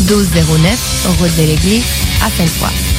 1209, route de l'église, à Sainte-Foy.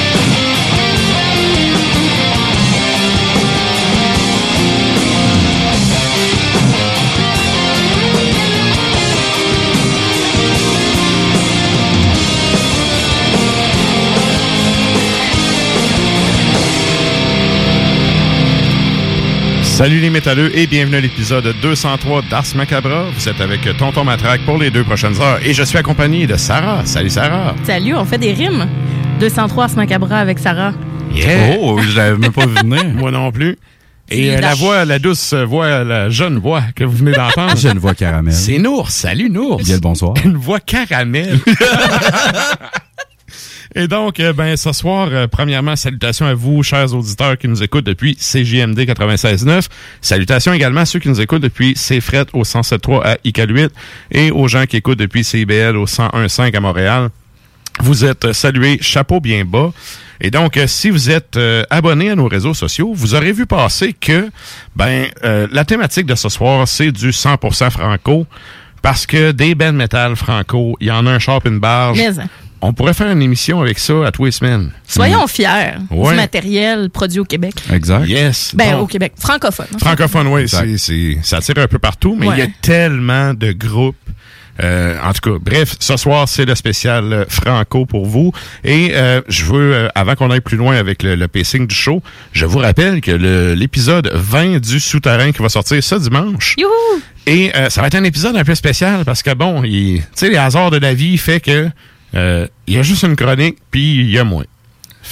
Salut les métalleux et bienvenue à l'épisode 203 d'Ars Macabra. Vous êtes avec Tonton Matraque pour les deux prochaines heures et je suis accompagné de Sarah. Salut Sarah. Salut, on fait des rimes. 203 Ars Macabra avec Sarah. Yeah. Oh, je l'avais même pas vu venir. Moi non plus. Et euh, la voix, la douce voix, la jeune voix que vous venez d'entendre. J'ai une voix caramel. C'est Nours. Salut Nours. Bien le bonsoir. Une voix caramel. Et donc, euh, ben, ce soir, euh, premièrement, salutations à vous, chers auditeurs qui nous écoutent depuis CJMD 96.9. Salutations également à ceux qui nous écoutent depuis CFRET au 107.3 à ICAL8 et aux gens qui écoutent depuis CIBL au 101.5 à Montréal. Vous êtes euh, salués, chapeau bien bas. Et donc, si vous êtes euh, abonné à nos réseaux sociaux, vous aurez vu passer que, ben, euh, la thématique de ce soir, c'est du 100% franco. Parce que des bands metal franco, il y en a un shop, une barge. Hein, On pourrait faire une émission avec ça à tous les semaines. soyons fiers Ouais. du matériel produit au Québec. Exact. Yes. Ben, Donc, au Québec. Francophone. Francophone, oui, c'est, c'est, ça tire un peu partout, mais il y a tellement de groupes. Euh, en tout cas, bref, ce soir, c'est le spécial euh, franco pour vous. Et euh, je veux, euh, avant qu'on aille plus loin avec le, le pacing du show, je vous rappelle que le- l'épisode 20 du Souterrain qui va sortir ce dimanche, Youhou! et euh, ça va être un épisode un peu spécial parce que bon, il- tu sais, les hasards de la vie fait que euh, il y a juste une chronique, puis il y a moins.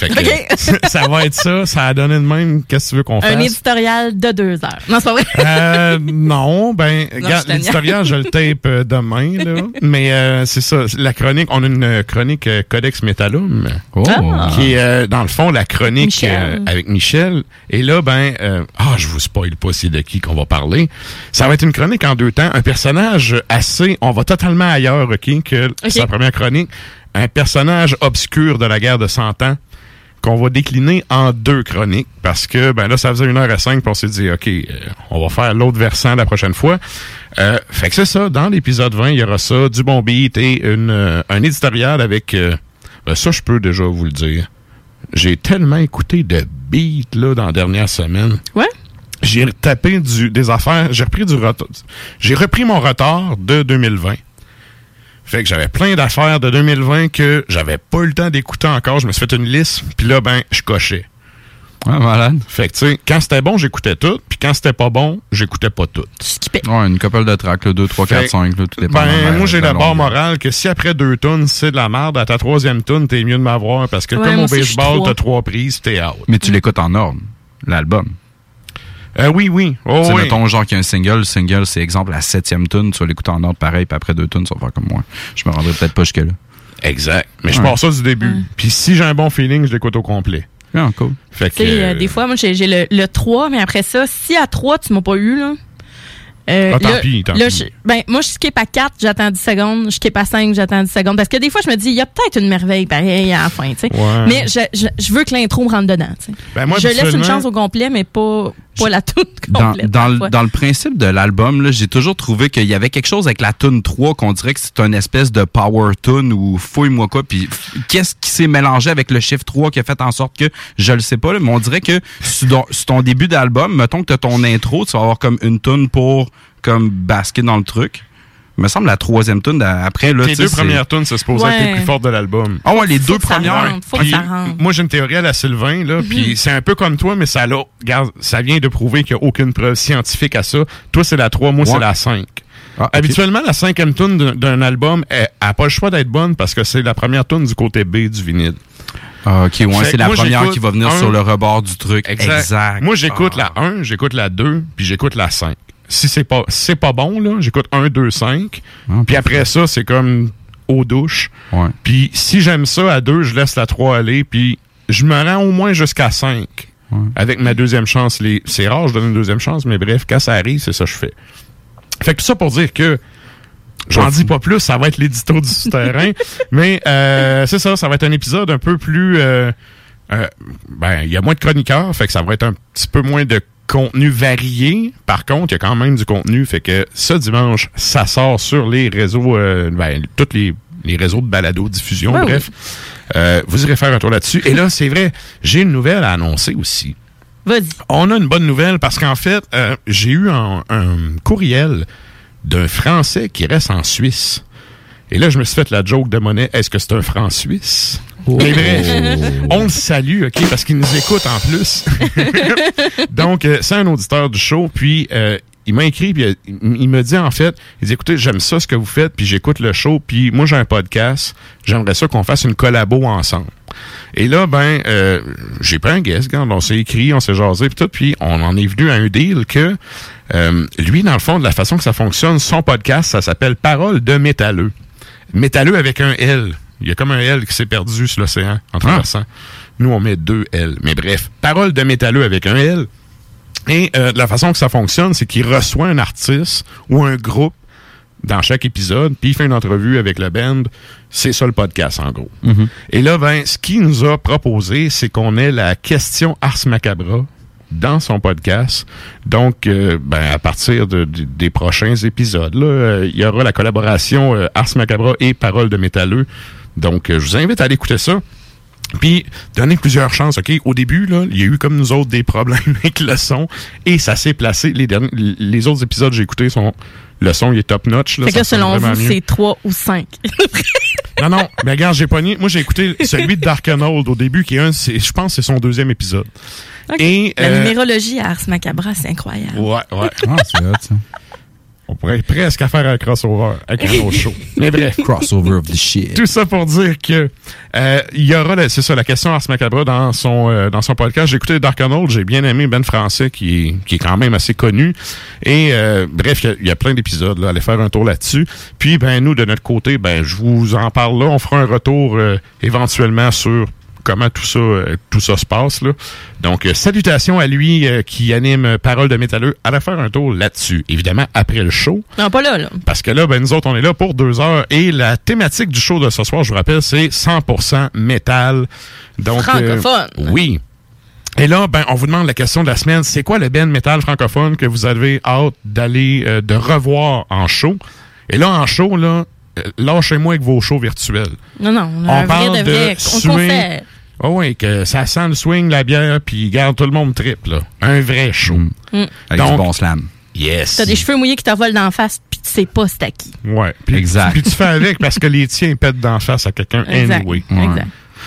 Fait que OK. ça va être ça, ça a donné de même. Qu'est-ce que tu veux qu'on fasse? Un éditorial de deux heures. Non, c'est pas vrai. Euh, non, ben, l'éditorial, je le tape euh, demain, là. Mais euh, c'est ça, la chronique, on a une chronique euh, Codex Metallum, Oh. Ah. qui est, euh, dans le fond, la chronique Michel. euh, avec Michel. Et là, ben, euh, ah, je vous spoil pas c'est de qui qu'on va parler. Ça va être une chronique en deux temps. Un personnage assez, on va totalement ailleurs, OK, que OK. sa première chronique. Un personnage obscur de la guerre de 100 ans qu'on va décliner en deux chroniques parce que ben là ça faisait une heure à cinq puis on s'est dit ok euh, on va faire l'autre versant la prochaine fois euh, fait que c'est ça dans l'épisode 20 il y aura ça du bon beat et une euh, un éditorial avec ben, ça je peux déjà vous le dire j'ai tellement écouté de beats là dans la dernière semaine Ouais. j'ai tapé du, des affaires, j'ai repris du retard. J'ai repris mon retard de 2020. Fait que j'avais plein d'affaires de 2020 que j'avais pas eu le temps d'écouter encore. Je me suis fait une liste, puis là, ben, je cochais. Ah, malade. Fait que, tu sais, quand c'était bon, j'écoutais tout, puis quand c'était pas bon, j'écoutais pas tout. Tu skippais. Ouais, une couple de tracks, 2, 3, 4, Fait- 5, là, tout dépend. Ben, moi, j'ai la barre morale que si après deux tunes, c'est de la merde, à ta troisième tune, t'es mieux de m'avoir, parce que Ouais, comme au baseball, t'as trois prises, t'es out. Mais tu l'écoutes en ordre. l'album. Euh, oui, oui. Oh, tu sais, oui. mettons, genre qu'il y a un single, le single, c'est exemple la septième tune, tu vas l'écouter en ordre pareil, puis après deux tunes, ça va faire comme moi. Je me rendrai peut-être pas jusque-là. Exact. Mais je Ouais. pars ça du début. Puis si j'ai un bon feeling, je l'écoute au complet. Ah, cool. Fait que. Tu sais, euh, des fois, moi, j'ai j'ai le, le 3, mais après ça, si à 3, tu m'as pas eu, là. Euh, Ah, tant là- pis, tant là, pis. je- ben, moi, je skip à 4, j'attends 10 secondes. Je skip à 5, j'attends 10 secondes. Parce que des fois, je me dis, il y a peut-être une merveille pareil à la fin, tu sais. Ouais. Mais je, je, je veux que l'intro me rentre dedans, tu sais. Ben, moi, je laisse une chance au complet, mais pas, pas la toute Dans, complète. dans, le- parfois. dans le principe de l'album, là, j'ai toujours trouvé qu'il y avait quelque chose avec la tune 3 qu'on dirait que c'est une espèce de power tune ou fouille-moi quoi. Puis qu'est-ce qui s'est mélangé avec le chiffre 3 qui a fait en sorte que, je le sais pas, là, mais on dirait que sur, ton- sur ton début d'album, mettons que tu as ton intro, tu vas avoir comme une tune pour comme basquer dans le truc. Il me semble la troisième tune après. Là, Les tu sais, deux premières tunes, c'est supposé être les plus fortes de l'album. Ah ouais, les Faut deux que ça premières. rentre, faut que Puis, ça rentre. moi, j'ai une théorie à la Sylvain, là, puis c'est un peu comme toi, mais ça. Regarde, ça vient de prouver qu'il n'y a aucune preuve scientifique à ça. Toi, c'est la 3, moi, Ouais. c'est la 5. Ah. Habituellement, la cinquième tune d'un- album, elle n'a pas le choix d'être bonne parce que c'est la première tune du côté B du vinyle. Ah, ok, ouais, c'est la moi, première qui va venir un- sur le rebord du truc. Exact. Moi, j'écoute Ah. la 1, j'écoute la 2, puis j'écoute la 5. Si c'est pas, si c'est pas bon, là, j'écoute 1, 2, 5. Ah, Puis après ça, c'est comme eau douche. Ouais. Puis si j'aime ça à 2, je laisse la 3 aller, puis je me rends au moins jusqu'à 5. Ouais. Avec ma deuxième chance. Les... C'est rare, je donne une deuxième chance, mais bref, quand ça arrive, c'est ça que je fais. Fait que tout ça pour dire que J'en dis pas plus, ça va être l'édito du souterrain. mais euh, c'est ça, ça va être un épisode un peu plus... euh, euh, ben, il y a moins de chroniqueurs, fait que ça va être un petit peu moins de contenu varié. Par contre, il y a quand même du contenu, fait que ce dimanche, ça sort sur les réseaux, euh, ben, tous les, les réseaux de balado-diffusion, bref. Euh, vous irez faire un tour là-dessus. Et là, c'est vrai, j'ai une nouvelle à annoncer aussi. Vas-y. On a une bonne nouvelle parce qu'en fait, euh, j'ai eu un, un courriel d'un Français qui reste en Suisse. Et là, je me suis fait la joke de monnaie. Est-ce que c'est un franc suisse? Mais bref, on le salue, OK, parce qu'il nous écoute en plus. Donc, euh, c'est un auditeur du show, puis euh, il m'a écrit, puis euh, il, me dit en fait, il dit écoutez, j'aime ça ce que vous faites, puis j'écoute le show, puis moi j'ai un podcast, j'aimerais ça qu'on fasse une collabo ensemble. Et là, ben, euh, j'ai pris un guest, on s'est écrit, on s'est jasé, puis tout, puis on en est venu à un deal que euh, lui, dans le fond, de la façon que ça fonctionne, son podcast, ça s'appelle Parole de métalleux. Métalleux avec un L. Il y a comme un L qui s'est perdu sur l'océan en traversant. Nous, on met deux L. Mais bref, Parole de métalleux avec un L. Et euh, la façon que ça fonctionne, c'est qu'il reçoit un artiste ou un groupe dans chaque épisode, puis il fait une entrevue avec la band. C'est ça le podcast, en gros. Et là, ben, ce qu'il nous a proposé, c'est qu'on ait la question Ars Macabra dans son podcast. Donc, euh, ben, à partir de- de- des prochains épisodes, là, euh, il y aura la collaboration euh, Ars Macabra et Parole de métalleux. Donc, euh, je vous invite à aller écouter ça. Puis, donner plusieurs chances, OK? Au début, là, il y a eu comme nous autres des problèmes avec le son et ça s'est placé. Les, derniers, les autres épisodes que j'ai écoutés sont... Le son, il est top-notch. là, Fait que selon vous, mieux. c'est 3 ou 5. Non, non, mais regarde, j'ai pogné. Moi, j'ai écouté celui de Dark Old au début, qui est un, c'est- je pense, que c'est son deuxième épisode. Et, La euh, numérologie à Ars Macabra, c'est incroyable. Ouais, ouais. Ah, c'est hot, ça. On pourrait presque faire un crossover avec un autre show. Mais bref. Crossover of the shit. Tout ça pour dire que euh, il y aura, c'est ça, la question Ars Macabra dans son euh, dans son podcast. J'ai écouté Dark Old, j'ai bien aimé Ben Français qui est qui est quand même assez connu. Et euh, bref, il y a- il y, a plein d'épisodes là, allez faire un tour là-dessus. Puis ben nous de notre côté, ben je vous en parle là, on fera un retour éventuellement sur comment tout ça euh, tout ça se passe là. Donc euh, salutations à lui euh, qui anime Parole de métalleux. Allez faire un tour là-dessus. Évidemment après le show. Non, pas là, là. Parce que là, ben, nous autres, on est là pour deux heures. Et la thématique du show de ce soir, je vous rappelle, c'est 100% métal. Donc, Francophone. oui. Et là, ben, on vous demande la question de la semaine. C'est quoi le band métal francophone que vous avez hâte d'aller, euh, de revoir en show? Et là, en show, là, lâchez-moi avec vos shows virtuels. Non, non, on On un vrai parle de de vrai. On swing. Oh oui, que ça sent le swing, la bière, puis garde tout le monde trip, là. Un vrai show. Mm. Avec Donc- du bon slam. Yes. T'as des cheveux mouillés qui t'envolent d'en face, puis tu sais pas c'est à qui. Ouais. Puis, Exact. Puis tu fais avec parce que les tiens pètent d'en face à quelqu'un Exact. anyway. Ouais. Exact.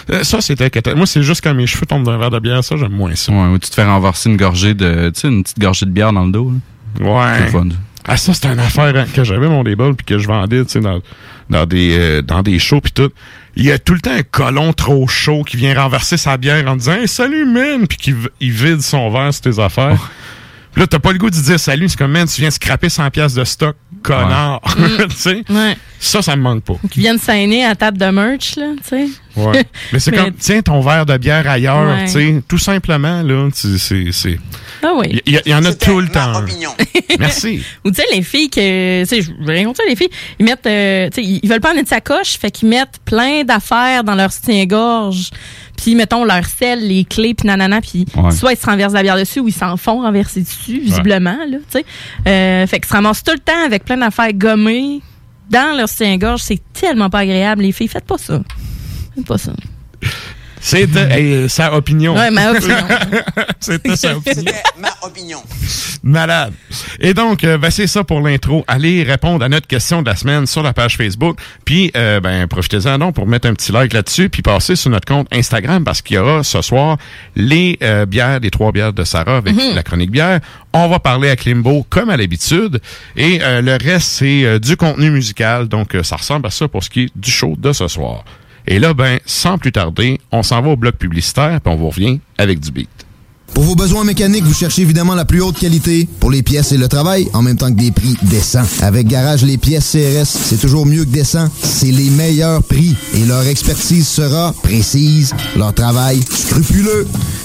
Euh, ça, c'était inquiétant. Moi, c'est juste quand mes cheveux tombent d'un verre de bière, ça, j'aime moins ça. Ouais, ou tu te fais renverser une gorgée de, tu sais, une petite gorgée de bière dans le dos. là. C'est Ouais. fun. Ah, ça, c'était une affaire hein, que j'avais mon débat puis que je vendais, tu sais, dans, dans des, euh, dans des shows puis tout. Il y a tout le temps un colon trop chaud qui vient renverser sa bière en disant salut man puis qui il vide son verre sur tes affaires. Puis là t'as pas le goût de dire salut, c'est comme man tu viens scraper 100 pièces de stock connard. tu sais? Ouais. Ça ça me manque pas. Qui viennent s'aîner à table de merch, là, tu sais. Ouais. Mais c'est comme tiens ton verre de bière ailleurs, Ouais. tu sais, tout simplement là, tu- c'est c'est Ah oui. il y, en a tout le temps. opinion. Merci. Ou tu sais, les filles que. Tu sais, je veux rien contre ça, les filles. Ils mettent. euh, tu sais, ils veulent pas en être sa coche, fait qu'ils mettent plein d'affaires dans leur soutien-gorge. Puis, mettons, leur sel, les clés, puis nanana, puis Ouais. soit ils se renversent la bière dessus ou ils s'en font renverser dessus, visiblement, là, tu sais. Euh, fait qu'ils se ramassent tout le temps avec plein d'affaires gommées dans leur soutien-gorge. C'est tellement pas agréable, les filles. Faites pas ça. Faites pas ça. C'était hey, sa opinion. Ouais, ma opinion. C'était sa opinion. C'était ma opinion. Malade. Et donc, euh, ben, c'est ça pour l'intro. Allez répondre à notre question de la semaine sur la page Facebook. Puis, euh, ben, profitez-en donc pour mettre un petit like là-dessus. Puis, passez sur notre compte Instagram parce qu'il y aura ce soir les euh, bières, les trois bières de Sarah avec la chronique bière. On va parler à Klimbo comme à l'habitude. Et euh, le reste, c'est euh, du contenu musical. Donc, euh, ça ressemble à ça pour ce qui est du show de ce soir. Et là, ben, sans plus tarder, on s'en va au bloc publicitaire, puis on vous revient avec du beat. Pour vos besoins mécaniques, vous cherchez évidemment la plus haute qualité pour les pièces et le travail, en même temps que des prix décents. Avec Garage, les pièces CRS, c'est toujours mieux que décent. C'est les meilleurs prix et leur expertise sera précise, leur travail scrupuleux.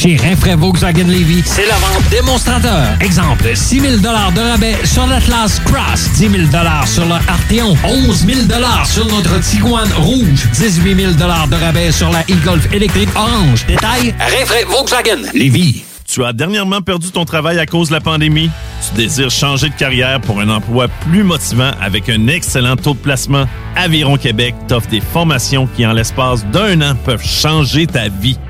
681 4476. Chez Rinfraie Volkswagen Levy, c'est la vente démonstrateur. Exemple, 6 000 de rabais sur l'Atlas Cross, 10 000 sur le Arteon, 11 000 sur notre Tiguan Rouge, 18 000 de rabais sur la e-Golf électrique orange. Détail, Rinfraie Volkswagen Levy. Tu as dernièrement perdu ton travail à cause de la pandémie? Tu désires changer de carrière pour un emploi plus motivant avec un excellent taux de placement? Aviron Québec t'offre des formations qui, en l'espace d'un an, peuvent changer ta vie.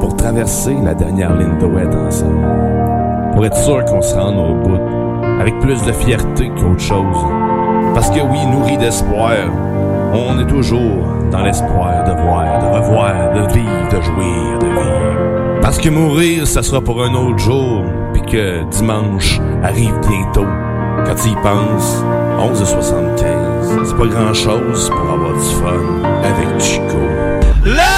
Pour traverser la dernière ligne de ouest ensemble. Pour être sûr qu'on se rende au bout. Avec plus de fierté qu'autre chose. Parce que oui, nourri d'espoir, on est toujours dans l'espoir de voir, de revoir, de vivre, de jouir, de vivre. Parce que mourir, ça sera pour un autre jour, puis que dimanche arrive bientôt. Quand tu y penses, 11h75, c'est pas grand-chose pour avoir du fun avec Chico.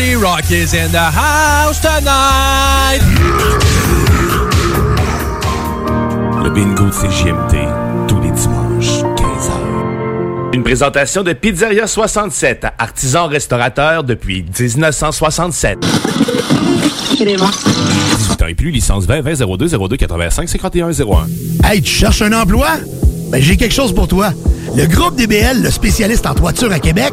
Party Rock is in the house tonight! Le bingo de CJMT, tous les dimanches, 15h. Une présentation de Pizzeria 67, artisan restaurateur depuis 1967. 18 ans et plus, licence 20 20 02 02 85 51 01. Hey, tu cherches un emploi? Ben, j'ai quelque chose pour toi. Le groupe DBL, le spécialiste en toiture à Québec,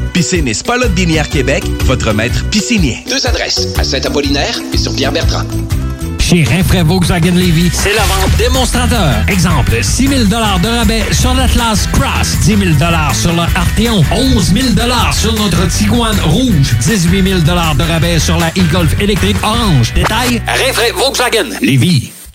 Piscine et Spa Binière Québec, votre maître piscinier. Deux adresses, à Saint-Apollinaire et sur Pierre-Bertrand. Chez Rinfraie Volkswagen Levy, c'est la vente démonstrateur. Exemple, 6 000 de rabais sur l'Atlas Cross, 10 000 sur le Arteon, 11 000 sur notre Tiguan Rouge, 18 000 de rabais sur la e-Golf électrique orange. Détail, Rinfraie Volkswagen Levy.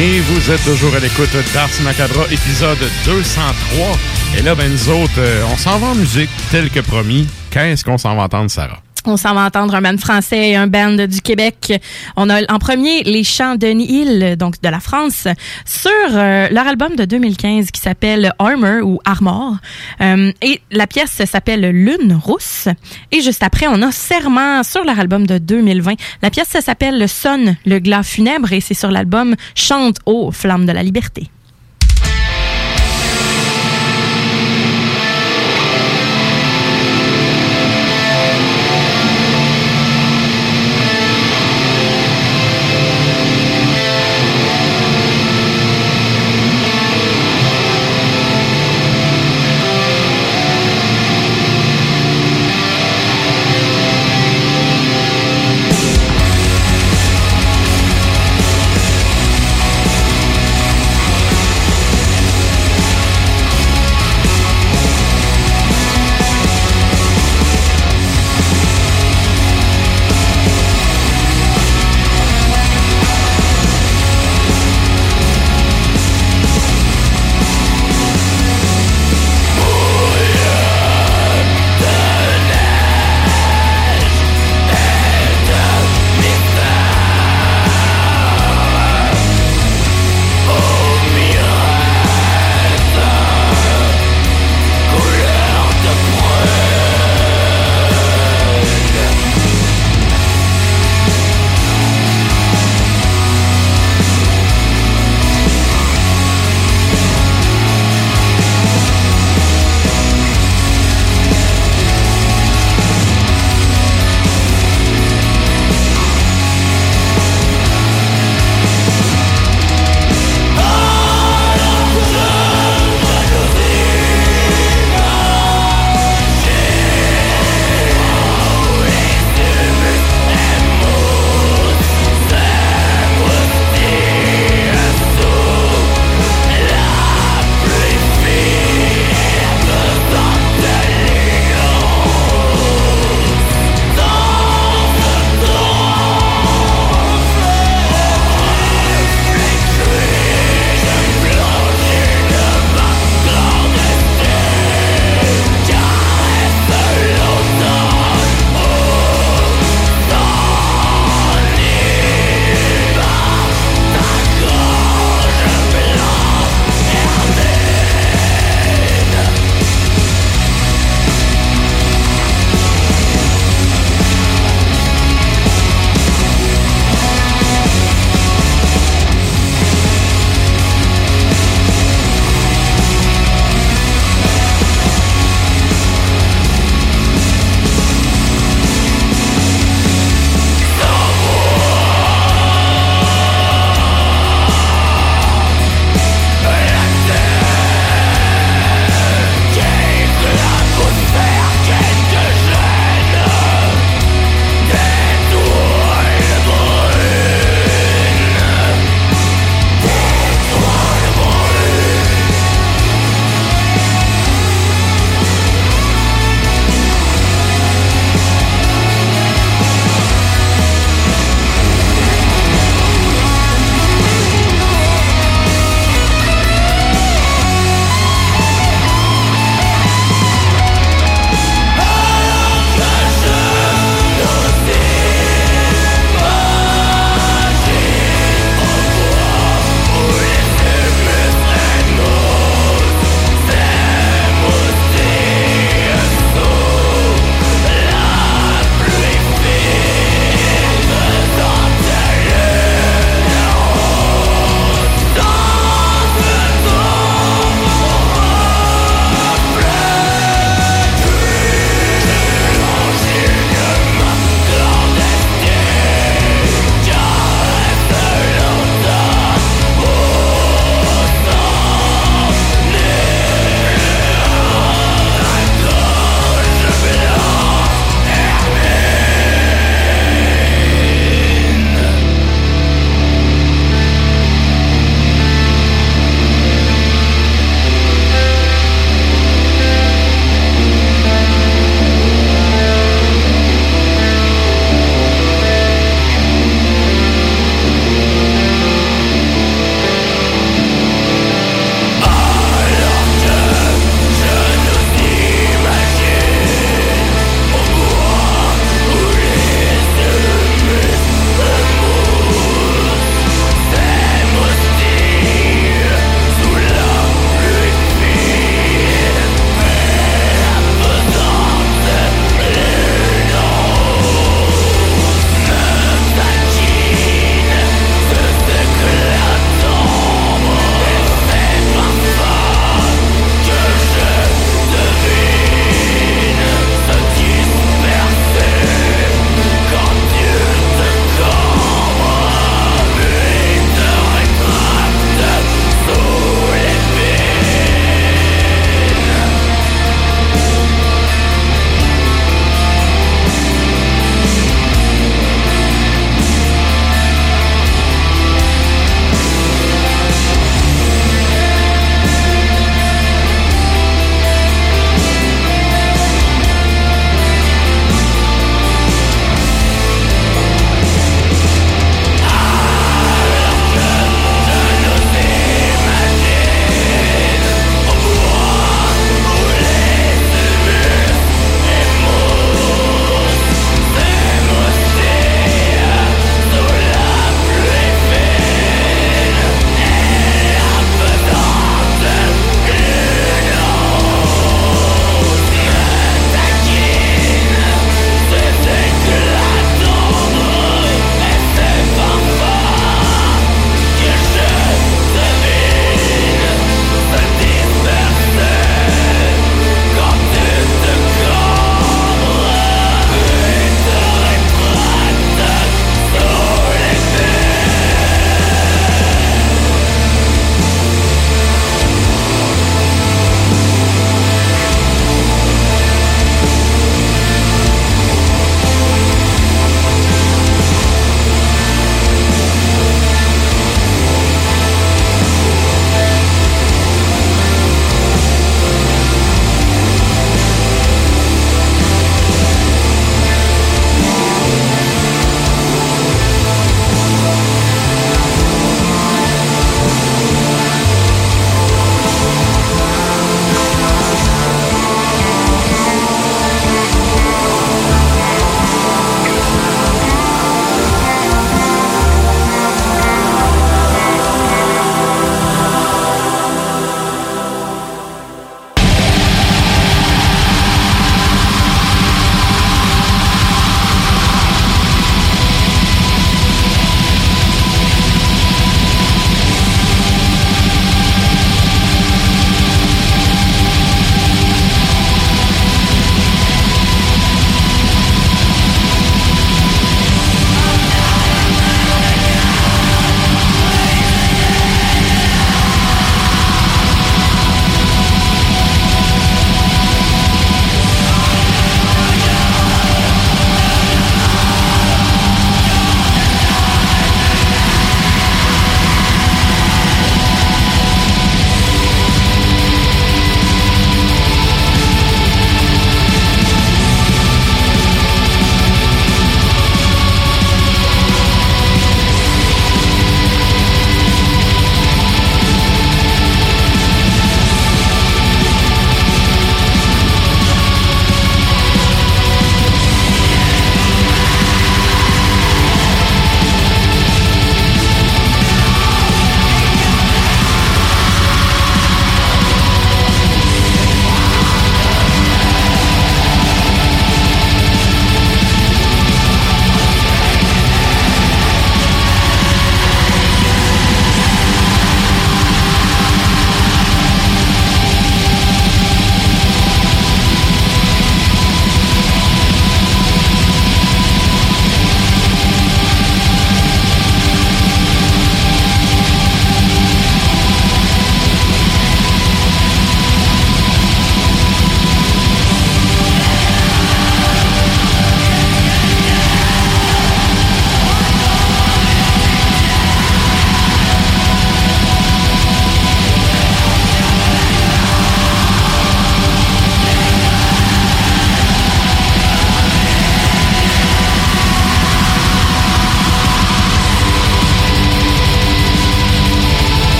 Et vous êtes toujours à l'écoute d'Ars Macabra, épisode 203. Et là, ben nous autres, euh, on s'en va en musique, tel que promis. Qu'est-ce qu'on s'en va entendre, Sarah? On s'en va entendre un band français et un band du Québec. On a en premier les chants de Hill, donc de la France, sur euh, leur album de 2015 qui s'appelle Armor ou Armor. Euh, et la pièce s'appelle Lune rousse. Et juste après, on a Serment sur leur album de 2020. La pièce s'appelle Sonne, le glas funèbre et c'est sur l'album Chante aux flammes de la liberté.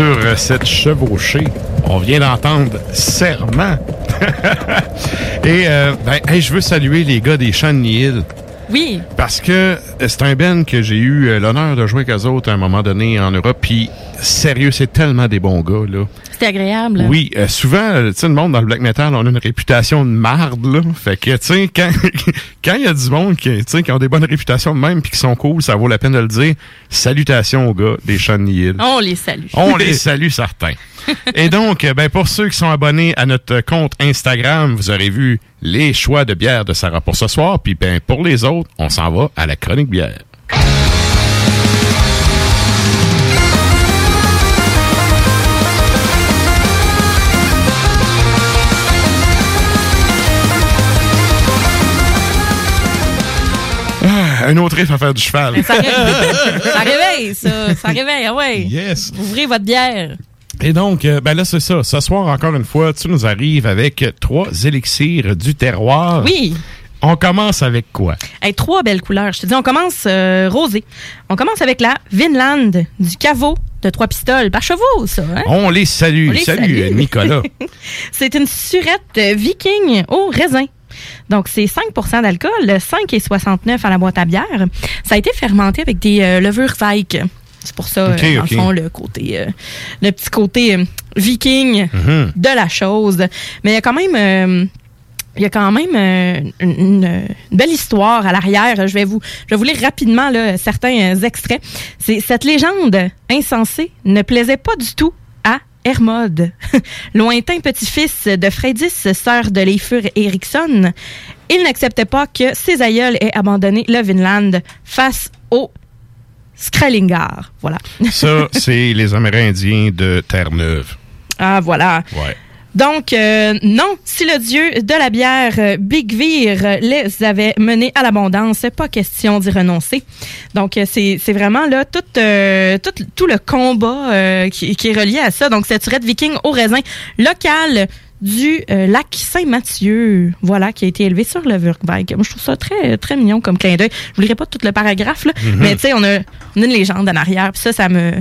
Sur euh, cette chevauchée, on vient d'entendre Serment. Et euh, ben, hey, je veux saluer les gars des Champs de Nihil. Oui. Parce que euh, c'est un Ben que j'ai eu l'honneur de jouer avec eux autres à un moment donné en Europe. Puis, sérieux, c'est tellement des bons gars, là. Agréable. Oui, euh, souvent, euh, tu sais, le monde dans le black metal, on a une réputation de marde, là. Fait que, tu sais, quand quand il y a du monde qui, tu sais, qui ont des bonnes réputations de même puis qui sont cool, ça vaut la peine de le dire. Salutations aux gars des Nihil. On les salue. On les salue certains. Et donc, euh, ben, pour ceux qui sont abonnés à notre compte Instagram, vous aurez vu les choix de bière de Sarah pour ce soir. Puis ben, pour les autres, on s'en va à la chronique bière. Un autre riff à faire du cheval. Ça, réveille, ça réveille, ça. Ça réveille, ah ouais. Yes. Ouvrez votre bière. Et donc, euh, ben là, c'est ça. Ce soir, encore une fois, tu nous arrives avec trois élixirs du terroir. Oui. On commence avec quoi? Hey, trois belles couleurs. Je te dis, on commence euh, rosé. On commence avec la Vinland du caveau de trois pistoles par chevaux, ça. Hein? On les salue. On les Salut, salue. Nicolas. C'est une surette euh, viking au raisin. Donc, c'est 5% d'alcool, 5,69 à la boîte à bière. Ça a été fermenté avec des euh, levures Weich. C'est pour ça, Ok, euh, dans le fond, le côté, euh, le petit côté euh, viking Mhm. de la chose. Mais il y a quand même, il y a quand même une, belle histoire à l'arrière. Je vais vous, je vais vous lire rapidement là, certains extraits. C'est cette légende insensée ne plaisait pas du tout Hermod, lointain petit-fils de Freydis, sœur de Leifur Eriksson. Il n'acceptait pas que ses aïeuls aient abandonné le Vinland face au Skrellingar. Voilà. Ça, c'est les Amérindiens de Terre-Neuve. Ah, voilà. Ouais. Donc, euh, non, si le dieu de la bière, euh, Big Vir, euh, les avait menés à l'abondance, pas question d'y renoncer. Donc, c'est vraiment là tout, tout, tout le combat qui, est relié à ça. Donc, cette surette viking au raisin local du euh, lac Saint-Mathieu, voilà, qui a été élevé sur le Wurgweg. Moi, je trouve ça très, très mignon comme clin d'œil. Je vous lirai pas tout le paragraphe, là, Mhm. mais tu sais, on a, on a une légende en arrière, puis ça, ça me...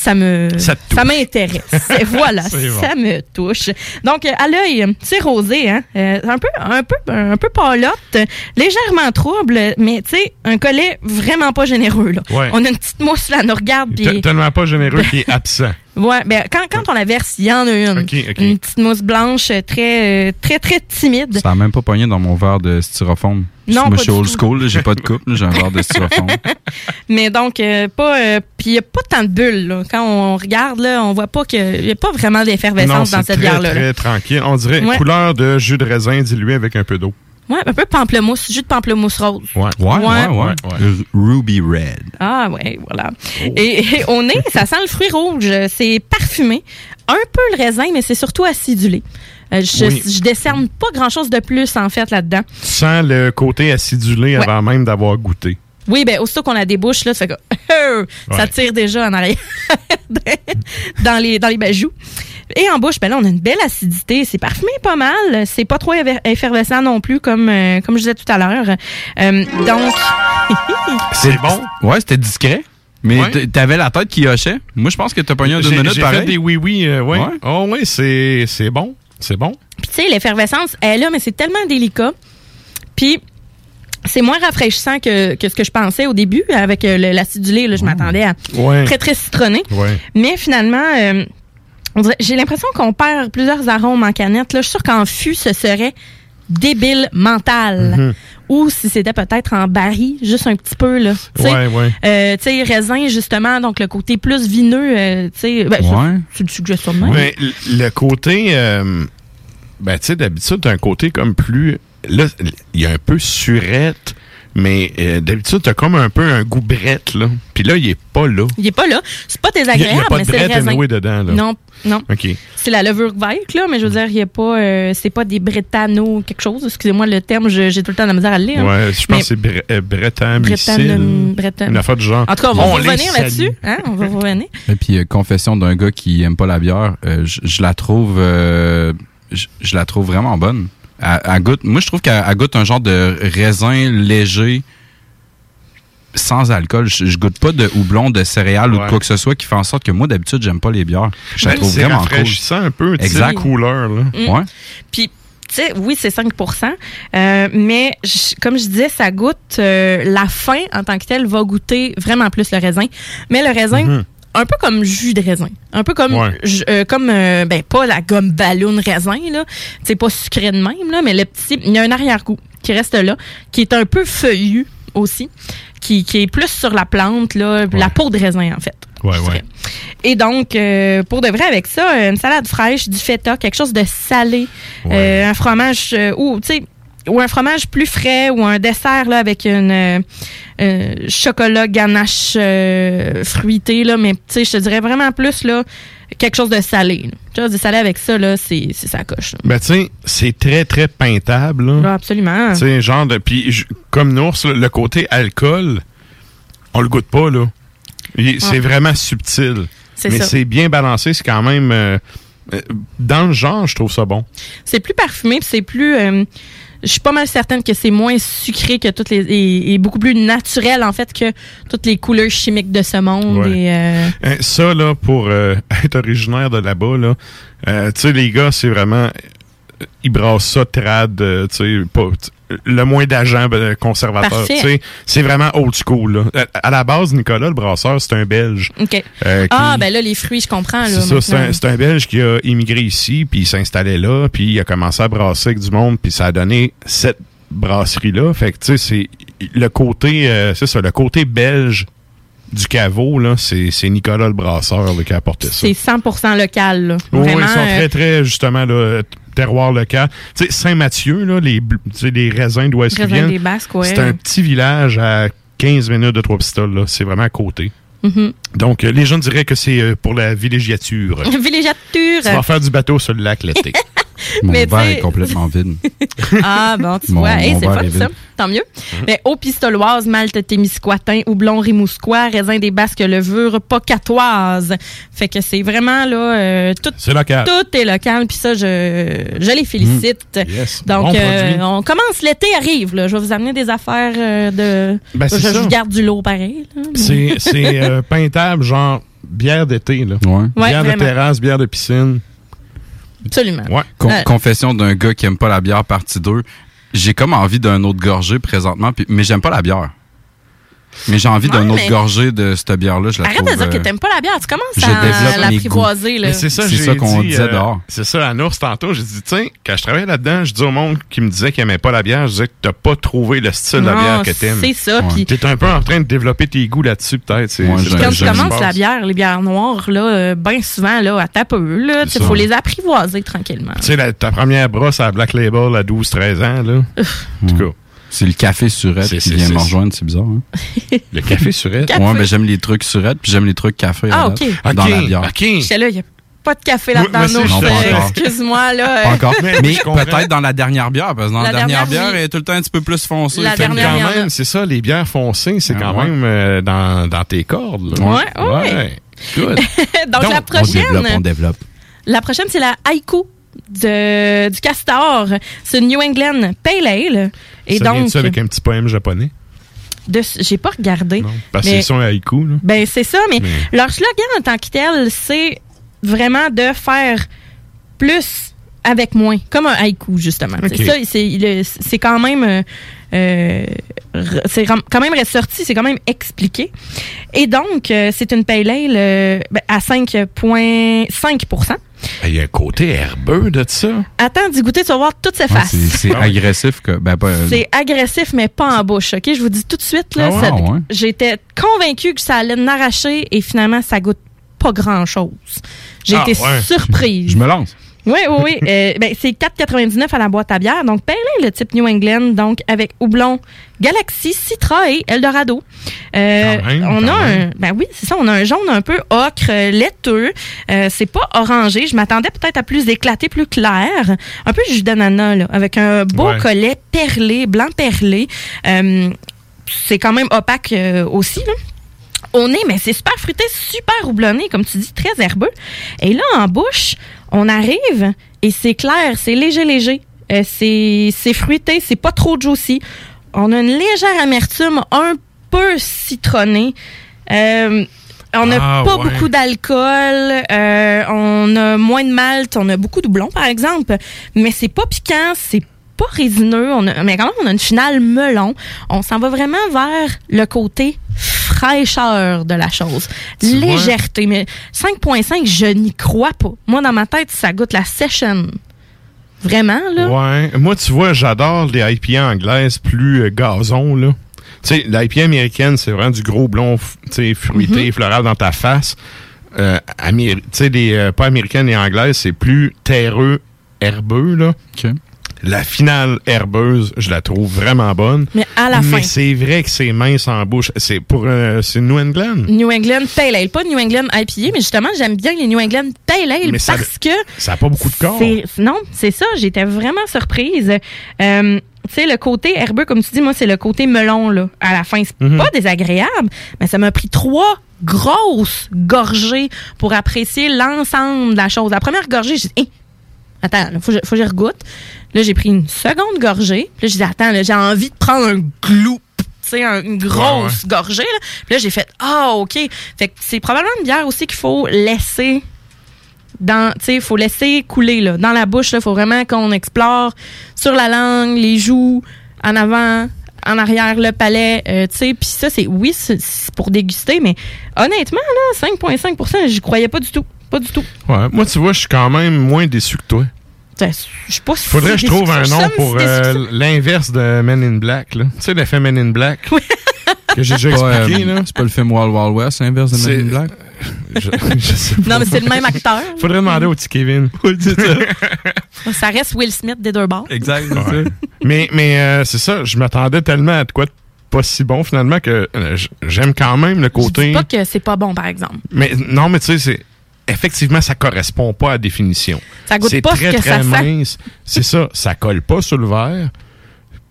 Ça me, Ça m'intéresse. voilà, bon. ça me touche. Donc, euh, à l'œil, c'est rosé, hein? Euh, un peu, un peu, un peu palotte, euh, légèrement trouble, mais tu sais, un collet vraiment pas généreux, là. Ouais. On a une petite mousse, là, nous regarde, puis... Tellement pas généreux qu'il est absent. Ouais, ben, quand, quand on la verse, il y en a une. Une petite mousse blanche, euh, très, euh, très, très timide. Ça a même pas pogné dans mon verre de styrofoam. Non, Moi, pas je suis old tout. school, j'ai pas de coupe, j'ai un verre de styrofoam. Mais donc, euh, pas. euh, Puis il n'y a pas tant de bulles, là. Quand on regarde, là, on voit pas qu'il n'y a pas vraiment d'effervescence dans c'est cette très, bière-là. là. très tranquille. On dirait Ouais. couleur de jus de raisin dilué avec un peu d'eau. Ouais, un peu pamplemousse, jus de pamplemousse rose. Ouais, Ouais, ouais, ouais. Ruby Red. Ah ouais, voilà. Et, et au nez, ça sent le fruit rouge. C'est parfumé. Un peu le raisin, mais c'est surtout acidulé. Euh, je, Oui. je décerne pas grand-chose de plus, en fait, là-dedans. Tu sens le côté acidulé Ouais. avant même d'avoir goûté. Oui, ben aussitôt qu'on la débouche, là, ça fait que ça Ouais. tire déjà en arrière dans les dans les bajoux. Et en bouche, ben là, on a une belle acidité. C'est parfumé pas mal. C'est pas trop effer- effervescent non plus, comme euh, comme je disais tout à l'heure. Euh, donc, C'est bon? Ouais, c'était discret. Mais Ouais. t'avais la tête qui hochait. Moi, je pense que t'as pogné un deux J'ai minutes j'ai pareil. fait des oui-oui. euh, ouais. Ouais. Oh, oui, c'est c'est bon. C'est bon. Puis tu sais, l'effervescence elle est là, mais c'est tellement délicat. Puis c'est moins rafraîchissant que, que ce que je pensais au début avec l'acidulé. Là, je m'attendais à Ouais. très très citronné. Ouais. Mais finalement, euh, j'ai l'impression qu'on perd plusieurs arômes en canette. Là, je suis sûre qu'en fût, ce serait débile mental. Mhm. Ou si c'était peut-être en baril, juste un petit peu là. Tu sais, Ouais, ouais. euh, tu sais, raisin justement, donc le côté plus vineux. euh, tu sais, ben, Ouais. c'est une suggestion de même. Mais le côté, euh, ben, tu sais, d'habitude, t'as un côté comme plus. Là, il y a un peu surette, mais euh, d'habitude, t'as comme un peu un goût brette, là. Puis là, il est pas là. Il est pas là. C'est pas Il y a- désagréable, il y a pas mais de c'est raisin. anyway dedans, là. Non, non. OK. C'est la levure verte, là, mais je veux dire, il y a pas, euh, c'est pas des brétano quelque chose. Excusez-moi le terme, j'ai tout le temps de la misère à le lire. Ouais, je pense Mais- que c'est bre euh. Breton. Une affaire du genre. En tout cas, on va On revenir là-dessus. Hein? On va revenir. Et puis, euh, confession d'un gars qui aime pas la bière, euh, je je la trouve, euh, je je la trouve vraiment bonne. Elle, elle goûte, moi, je trouve qu'elle elle goûte un genre de raisin léger. sans alcool. Je, je goûte pas de houblon, de céréales ou de quoi que ce soit qui fait en sorte que moi, d'habitude, j'aime pas les bières. Je la trouve vraiment cool. rafraîchissant un peu, tu sais, Exact. couleur, là. Mm. Ouais. Puis, tu sais, oui, c'est 5% euh, mais je- comme je disais, ça goûte euh, la fin en tant que telle va goûter vraiment plus le raisin. Mais le raisin, Mhm. Un peu comme jus de raisin. Un peu comme, Ouais. euh, comme euh, ben, pas la gomme ballon raisin, là. C'est pas sucré de même, là, mais le petit, il y a un arrière-goût qui reste là, qui est un peu feuillu aussi, qui, qui est plus sur la plante, là, la peau de raisin, en fait. Ouais, ouais. Et donc, euh, pour de vrai, avec ça, une salade fraîche, du feta, quelque chose de salé, euh, un fromage euh, ou, tu sais, ou un fromage plus frais ou un dessert là, avec une euh, euh, chocolat ganache euh, fruité, là, mais tu sais, je te dirais vraiment plus là, quelque chose de salé. Quelque chose de salé avec ça, là, c'est sa coche. là. Ben, tu sais, c'est très, très peintable, là. Ah, absolument. Tu sais, genre de. Puis, comme Nours, le côté alcool, on le goûte pas, là. C'est Ouais. vraiment subtil. C'est Mais ça. c'est bien balancé, c'est quand même. euh, dans le genre, je trouve ça bon. C'est plus parfumé, c'est plus. euh, je suis pas mal certaine que c'est moins sucré que toutes les et, et beaucoup plus naturel en fait que toutes les couleurs chimiques de ce monde. Ouais. Et, euh, Hein, Ça, là, pour euh, être originaire de là-bas, là, euh, tu sais, les gars, c'est vraiment. Ils brassent ça trad, euh, tu sais, Le moins d'agents euh, conservateurs. C'est vraiment old school. Là. À, à la base, Nicolas, le brasseur, c'est un Belge. Euh, qui- ah, ben là, les fruits, je comprends. C'est ça, c'est un, un Belge qui a immigré ici, puis il s'installait là, puis il a commencé à brasser avec du monde, puis ça a donné cette brasserie-là. Fait que, tu sais, c'est le côté, euh, c'est ça, le côté belge du caveau, là, c'est Nicolas le brasseur là, qui a apporté ça. C'est 100% local. Là. Oui, Vraiment. ils sont très, très, justement, là, terroir local. Tu sais, Saint-Mathieu, là, les, les raisins d'où est-ce viennent, ouais. c'est un petit village à 15 minutes de Trois-Pistoles, là. C'est vraiment à côté. mhm. Donc, euh, les gens diraient que c'est euh, pour la villégiature. Villégiature. Tu vas faire du bateau sur le lac l'été. Mon Mais verre est complètement vide. Ah, bon, tu Mon- vois. Hey, c'est fun, est ça. Tant mieux. Mais eau pistoloise, malte témiscouatin, houblon rimousquois, raisin des Basques, levure pocatoise. Fait que c'est vraiment, là, euh, tout, C'est local. tout est local. Puis ça, je, je les félicite. Mm. Yes. Donc, Bon euh, on commence, l'été arrive, là. Je vais vous amener des affaires euh, de... Ben, je, c'est ça. je garde du lot pareil. C'est c'est, euh, peintable, genre bière d'été. là. Ouais, bière de vraiment. terrasse, bière de piscine. Absolument. Ouais. Con- Euh. Confession d'un gars qui aime pas la bière, partie 2. J'ai comme envie d'un autre gorgée présentement, puis- mais j'aime pas la bière. Mais j'ai envie d'un Ouais, autre mais- gorgée de cette bière-là. Je la Arrête de trouve, dire que euh, t'aimes pas la bière. Tu commences je à développe mes l'apprivoiser, c'est ça, ça qu'on disait euh, dehors. C'est ça, à Nours, tantôt, j'ai dit, tiens, quand je travaillais là-dedans, je dis au monde qui me disait qu'il aimait pas la bière, je disais que t'as pas trouvé le style de la bière que t'aimes. c'est ça, puis- T'es un peu en train de développer tes goûts là-dessus, peut-être. Ouais, Quand tu me commences la bière, les bières noires, là, euh, bien souvent, là, à taper, là, il faut les apprivoiser tranquillement. Tu sais, ta première brosse à Black Label à 12-13 ans, là. En tout cas. C'est le café surette qui vient me rejoindre, c'est bizarre. Hein? Le café surette? Ouais, ben j'aime les trucs surette, puis j'aime les trucs café Ah, ok. dans la bière. J'étais là, il n'y a pas de café là-dedans. non. Excuse-moi, là. Pas euh, encore. Mais- Mais peut-être dans la dernière bière, parce que dans la, La dernière, dernière, bière, elle est tout le temps un petit peu plus foncée. La dernière, quand même, c'est ça, les bières foncées, c'est Ah, quand ouais. même euh, dans, dans tes cordes. là. Ouais, ouais. Good. Donc, la On prochaine, développe, on développe. la prochaine, c'est la Haïku de, du Castor. C'est une New England Pale Ale. Et ça donc, vient-tu avec un petit poème japonais? j'ai pas regardé. Parce que c'est son haïku, là. Ben, c'est ça, mais, Mais- leur slogan en tant que tel, c'est vraiment de faire plus avec moins, comme un haïku, justement. Ok. C'est ça, quand même. Euh, c'est quand même ressorti, c'est quand même expliqué. Et donc, euh, c'est une pale ale euh, ben, à 5,5 Il y a un côté herbeux de ça. Attends d'y goûter, tu vas voir toutes ses faces. c'est c'est Ah agressif. Que, ben, pas, C'est agressif, mais pas en bouche. OK? Je vous dis tout de suite, là, Ah ouais, ouais. j'étais convaincue que ça allait m'arracher et finalement, ça goûte pas grand-chose. J'ai Ah été ouais. surprise. Je me lance. Oui, oui, oui. Euh, ben, c'est 4,99 à la boîte à bière. Donc, ale, le type New England, donc avec houblon Galaxy, Citra et Eldorado. Euh, Quand même, on quand a même. un, ben oui, c'est ça, on a un jaune un peu ocre, euh, laiteux. Euh, c'est pas orangé. Je m'attendais peut-être à plus éclaté, plus clair. Un peu jus d'ananas, là, avec un beau Ouais. collet perlé, blanc perlé. C'est quand même opaque aussi, là au nez, mais c'est super fruité, super houblonné, comme tu dis, très herbeux. Et là, en bouche, on arrive et c'est clair, c'est léger, léger. Euh, c'est c'est fruité, c'est pas trop juicy. On a une légère amertume, un peu citronné. Euh, on n'a Ah, pas ouais. beaucoup d'alcool, euh, on a moins de malt, on a beaucoup de houblon par exemple, mais c'est pas piquant, c'est pas résineux, on a, mais quand même on a une finale melon. On s'en va vraiment vers le côté fraîcheur de la chose, Tu vois? légèreté. Mais 5.5, je n'y crois pas. Moi dans ma tête, ça goûte la session. Vraiment là? Ouais. Moi, tu vois, j'adore les IPA anglaises plus euh, gazon, là. Tu sais, l'IPA américaine, c'est vraiment du gros blond, tu sais, fruité, Mhm. floral dans ta face. Euh, améri- tu sais, les euh, pas américaines et anglaises, c'est plus terreux, herbeux, là. La finale herbeuse, je la trouve vraiment bonne. Mais à la Mais fin. c'est vrai que c'est mince en bouche. C'est pour euh, c'est New England. New England Pale Ale, pas New England IPA, mais justement, j'aime bien les New England Pale Ale Mais ça- parce que Ça n'a pas beaucoup de corps. non, c'est ça, j'étais vraiment surprise. Euh, tu sais, le côté herbeux, comme tu dis, moi, c'est le côté melon, là. À la fin, c'est Mhm. pas désagréable, mais ça m'a pris trois grosses gorgées pour apprécier l'ensemble de la chose. La première gorgée, j'ai dit, Hein, attends, là, faut faut que je regoute. Là, j'ai pris une seconde gorgée. Puis là, j'ai dit, attends, là, j'ai envie de prendre un sais, un- une grosse gorgée. Là. Puis là, j'ai fait, ah, OK. Fait que c'est probablement une bière aussi qu'il faut laisser dans, tu sais, il faut laisser couler, là. Dans la bouche, il faut vraiment qu'on explore sur la langue, les joues, en avant, en arrière, le palais, euh, tu sais. Puis ça, c'est, oui, c'est c'est pour déguster, mais honnêtement, là, 5,5% j'y croyais pas du tout. Pas du tout. Ouais. Moi, tu vois, je suis quand même moins déçu que toi. Je suis pas si Faudrait que je trouve un Je nom pour euh, l'inverse de Men in Black. là. Tu sais, l'effet Men in Black? Que j'ai déjà C'est pas, expliqué. euh. C'est pas le film Wild Wild West, l'inverse de Men in Black? Je, je sais pas. Non, mais c'est le même acteur. Faudrait demander au petit Kevin. Ça reste Will Smith des deux bords. Exact, Ouais. mais mais euh, c'est ça, je m'attendais tellement à de quoi de pas si bon finalement que euh, j'aime quand même le Je côté. dis pas que c'est pas bon, par exemple. Mais non, mais tu sais, c'est effectivement ça correspond pas à la définition. Ça goûte pas ce très que très ça sent. mince. C'est ça, ça colle pas sur le verre.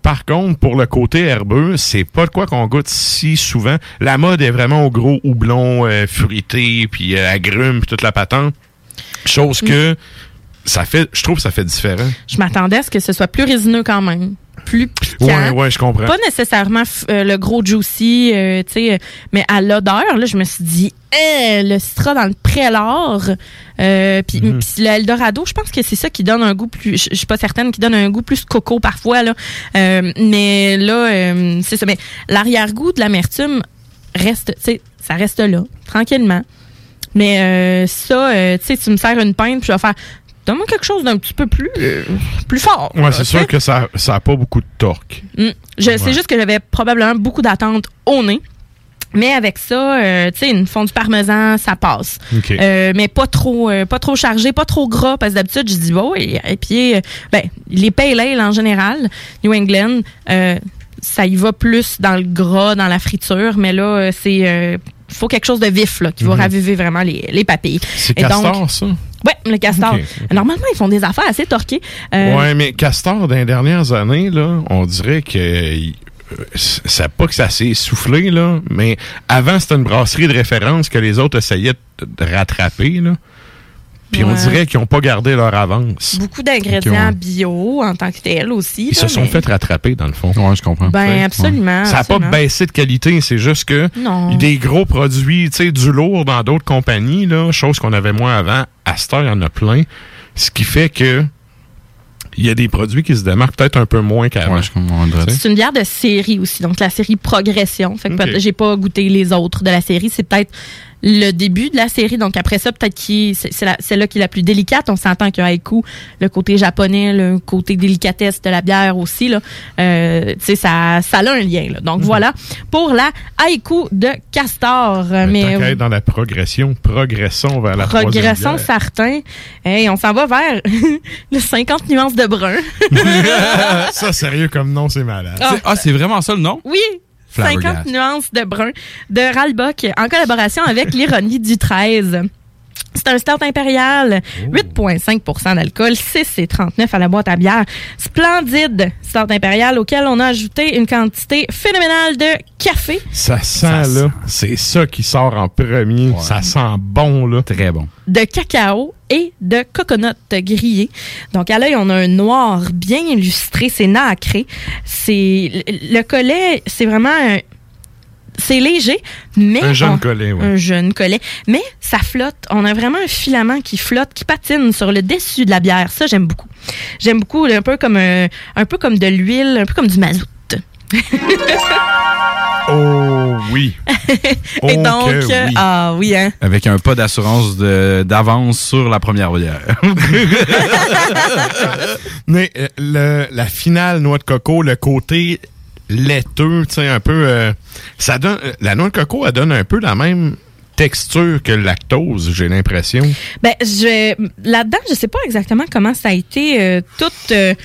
Par contre, pour le côté herbeux, c'est pas de quoi qu'on goûte si souvent. La mode est vraiment au gros houblon euh, fruité, puis euh, agrumes, puis toute la patente. Chose que ça fait, je trouve que ça fait différent. Je m'attendais à ce que ce soit plus résineux quand même. Plus piquant. Ouais, ouais, je comprends. Pas nécessairement euh, le gros juicy, euh, tu sais, euh, mais à l'odeur, là, je me suis dit, Eh, le citron dans le prélat, euh, puis puis le Eldorado, je pense que c'est ça qui donne un goût plus, je suis pas certaine, qui donne un goût plus coco parfois, là. Mais là, euh, c'est ça. Mais l'arrière-goût de l'amertume reste, tu sais, ça reste là, tranquillement. Mais euh, ça, euh, tu sais, tu me sers une pinte, puis je vais faire, donne-moi quelque chose d'un petit peu plus, euh, plus fort. Ouais, c'est sûr que ça ça a pas beaucoup de torque. Mm. Je Ouais. sais juste que j'avais probablement beaucoup d'attentes au nez. Mais avec ça, euh, tu sais, une fondue parmesan, ça passe. Euh, mais pas trop, euh, pas trop chargé, pas trop gras, parce que d'habitude, je dis, bon, et, et puis, ben, les pale ale en général, New England, euh, ça y va plus dans le gras, dans la friture, mais là, c'est, euh, faut quelque chose de vif, là, qui va Mhm. raviver vraiment les, les papilles. C'est Et donc- Castor, ça? Ouais, le castor. Normalement, ils font des affaires assez torquées. Euh, Ouais, mais Castor, dans les dernières années, là, on dirait que. euh, C'est pas que ça s'est soufflé, là, mais avant, c'était une brasserie de référence que les autres essayaient de, de rattraper, là. Puis on dirait qu'ils n'ont pas gardé leur avance. Beaucoup d'ingrédients bio en tant que tel aussi. Ils là, se sont mais- fait rattraper, dans le fond. Ouais, je comprends. Ben, absolument. Ça n'a pas baissé de qualité, c'est juste que Non. des gros produits, tu sais, du lourd dans d'autres compagnies, là, chose qu'on avait moins avant, à cette heure, il y en a plein. Ce qui fait que il y a des produits qui se démarquent peut-être un peu moins qu'avant. Ouais. C'est une bière de série aussi, donc la série Progression. Fait que Ok. peut- j'ai pas goûté les autres de la série. C'est peut-être le début de la série. Donc après ça, peut-être qui c'est celle-là qui est la plus délicate. On s'entend que Haiku, le côté japonais, le côté délicatesse de la bière aussi, là, euh, tu sais, ça, ça a un lien. Là. Mhm. Donc voilà pour la Haiku de Castor. Mais Mais être dans la progression, progressons vers la troisième Progression bière. certain. Hey, on s'en va vers le 50 nuances de brun. ça, sérieux comme nom, c'est malade. Ah. C'est- Ah, c'est vraiment ça le nom? Oui. Flabbergast. 50 nuances de brun de Ralbock en collaboration avec l'ironie du 13. C'est un start impérial, 8,5% d'alcool, 6,39 à la boîte à bière. Splendide start impérial auquel on a ajouté une quantité phénoménale de café. Ça sent, là, c'est ça qui sort en premier. Ça sent bon, là. Très bon. de cacao et de coconut grillé. Donc à l'œil, on a un noir bien illustré, c'est nacré. C'est le le collet, c'est vraiment un- c'est léger, mais Un jeune on- collet, ouais. un jeune collet, mais ça flotte. On a vraiment un filament qui flotte, qui patine sur le dessus de la bière. Ça, j'aime beaucoup. J'aime beaucoup, un peu comme un, un peu comme de l'huile, un peu comme du mazout. Oh oui. Et Oh donc, euh, oui. ah oui, hein. Avec un pas d'assurance d'avance sur la première bière. Mais euh, le, la finale noix de coco, le côté laiteux, tu un peu... euh, ça donne, euh, la noix de coco, elle donne un peu la même texture que le lactose, j'ai l'impression. Ben, je là-dedans, je sais pas exactement comment ça a été euh, tout euh,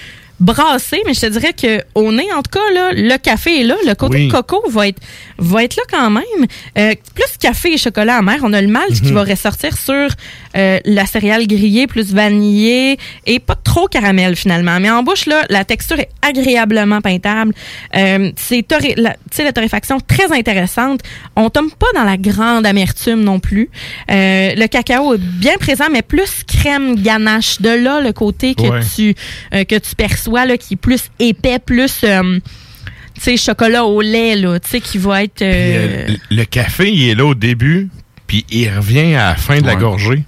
brassé, mais je te dirais que au nez, en tout cas, là, le café est là, le côté Oui. coco va être va être là quand même. Euh, plus café et chocolat amer, on a le malt qui Mhm. va ressortir sur euh, la céréale grillée, plus vanillée et pas trop caramel finalement. Mais en bouche là, la texture est agréablement peintable. Euh, c'est la, la torréfaction très intéressante. On tombe pas dans la grande amertume non plus. Euh, le cacao est bien présent, mais plus crème ganache. De là, le côté que Ouais. tu euh, que tu perçois là, qui est plus épais, plus euh, tu sais chocolat au lait là, tu sais qui va être Puis, euh, euh, le café, il est là au début, puis il revient à la fin de la gorgée.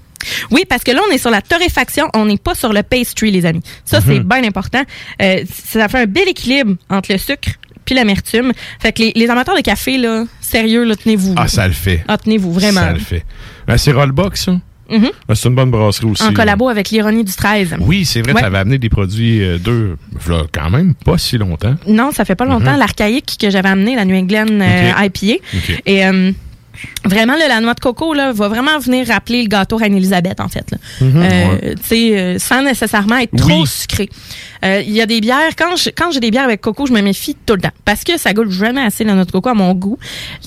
Oui, parce que là, on est sur la torréfaction, on n'est pas sur le pastry, les amis. Ça, c'est Mhm. bien important. Euh, ça fait un bel équilibre entre le sucre puis l'amertume. Fait que les, les amateurs de café, là, sérieux, là, tenez-vous. Ah, ça le fait. Ah, tenez-vous, vraiment. Ça le fait. Ben, c'est Rollbox, ça. Ben, c'est une bonne brasserie aussi. En là. collabo avec l'ironie du 13. Oui, c'est vrai, Ouais. tu avais amené des produits euh, d'eux, quand même pas si longtemps. Non, ça fait pas longtemps. Mhm. L'archaïque que j'avais amené, la New England euh. IPA. Et euh, vraiment, là, la noix de coco là, va vraiment venir rappeler le gâteau Reine-Élisabeth, en fait. là. Ouais. euh, sans nécessairement être trop sucré. Il y a des bières, quand j'ai des bières avec coco, je me méfie tout le temps. Parce que ça goûte jamais assez la noix de coco à mon goût.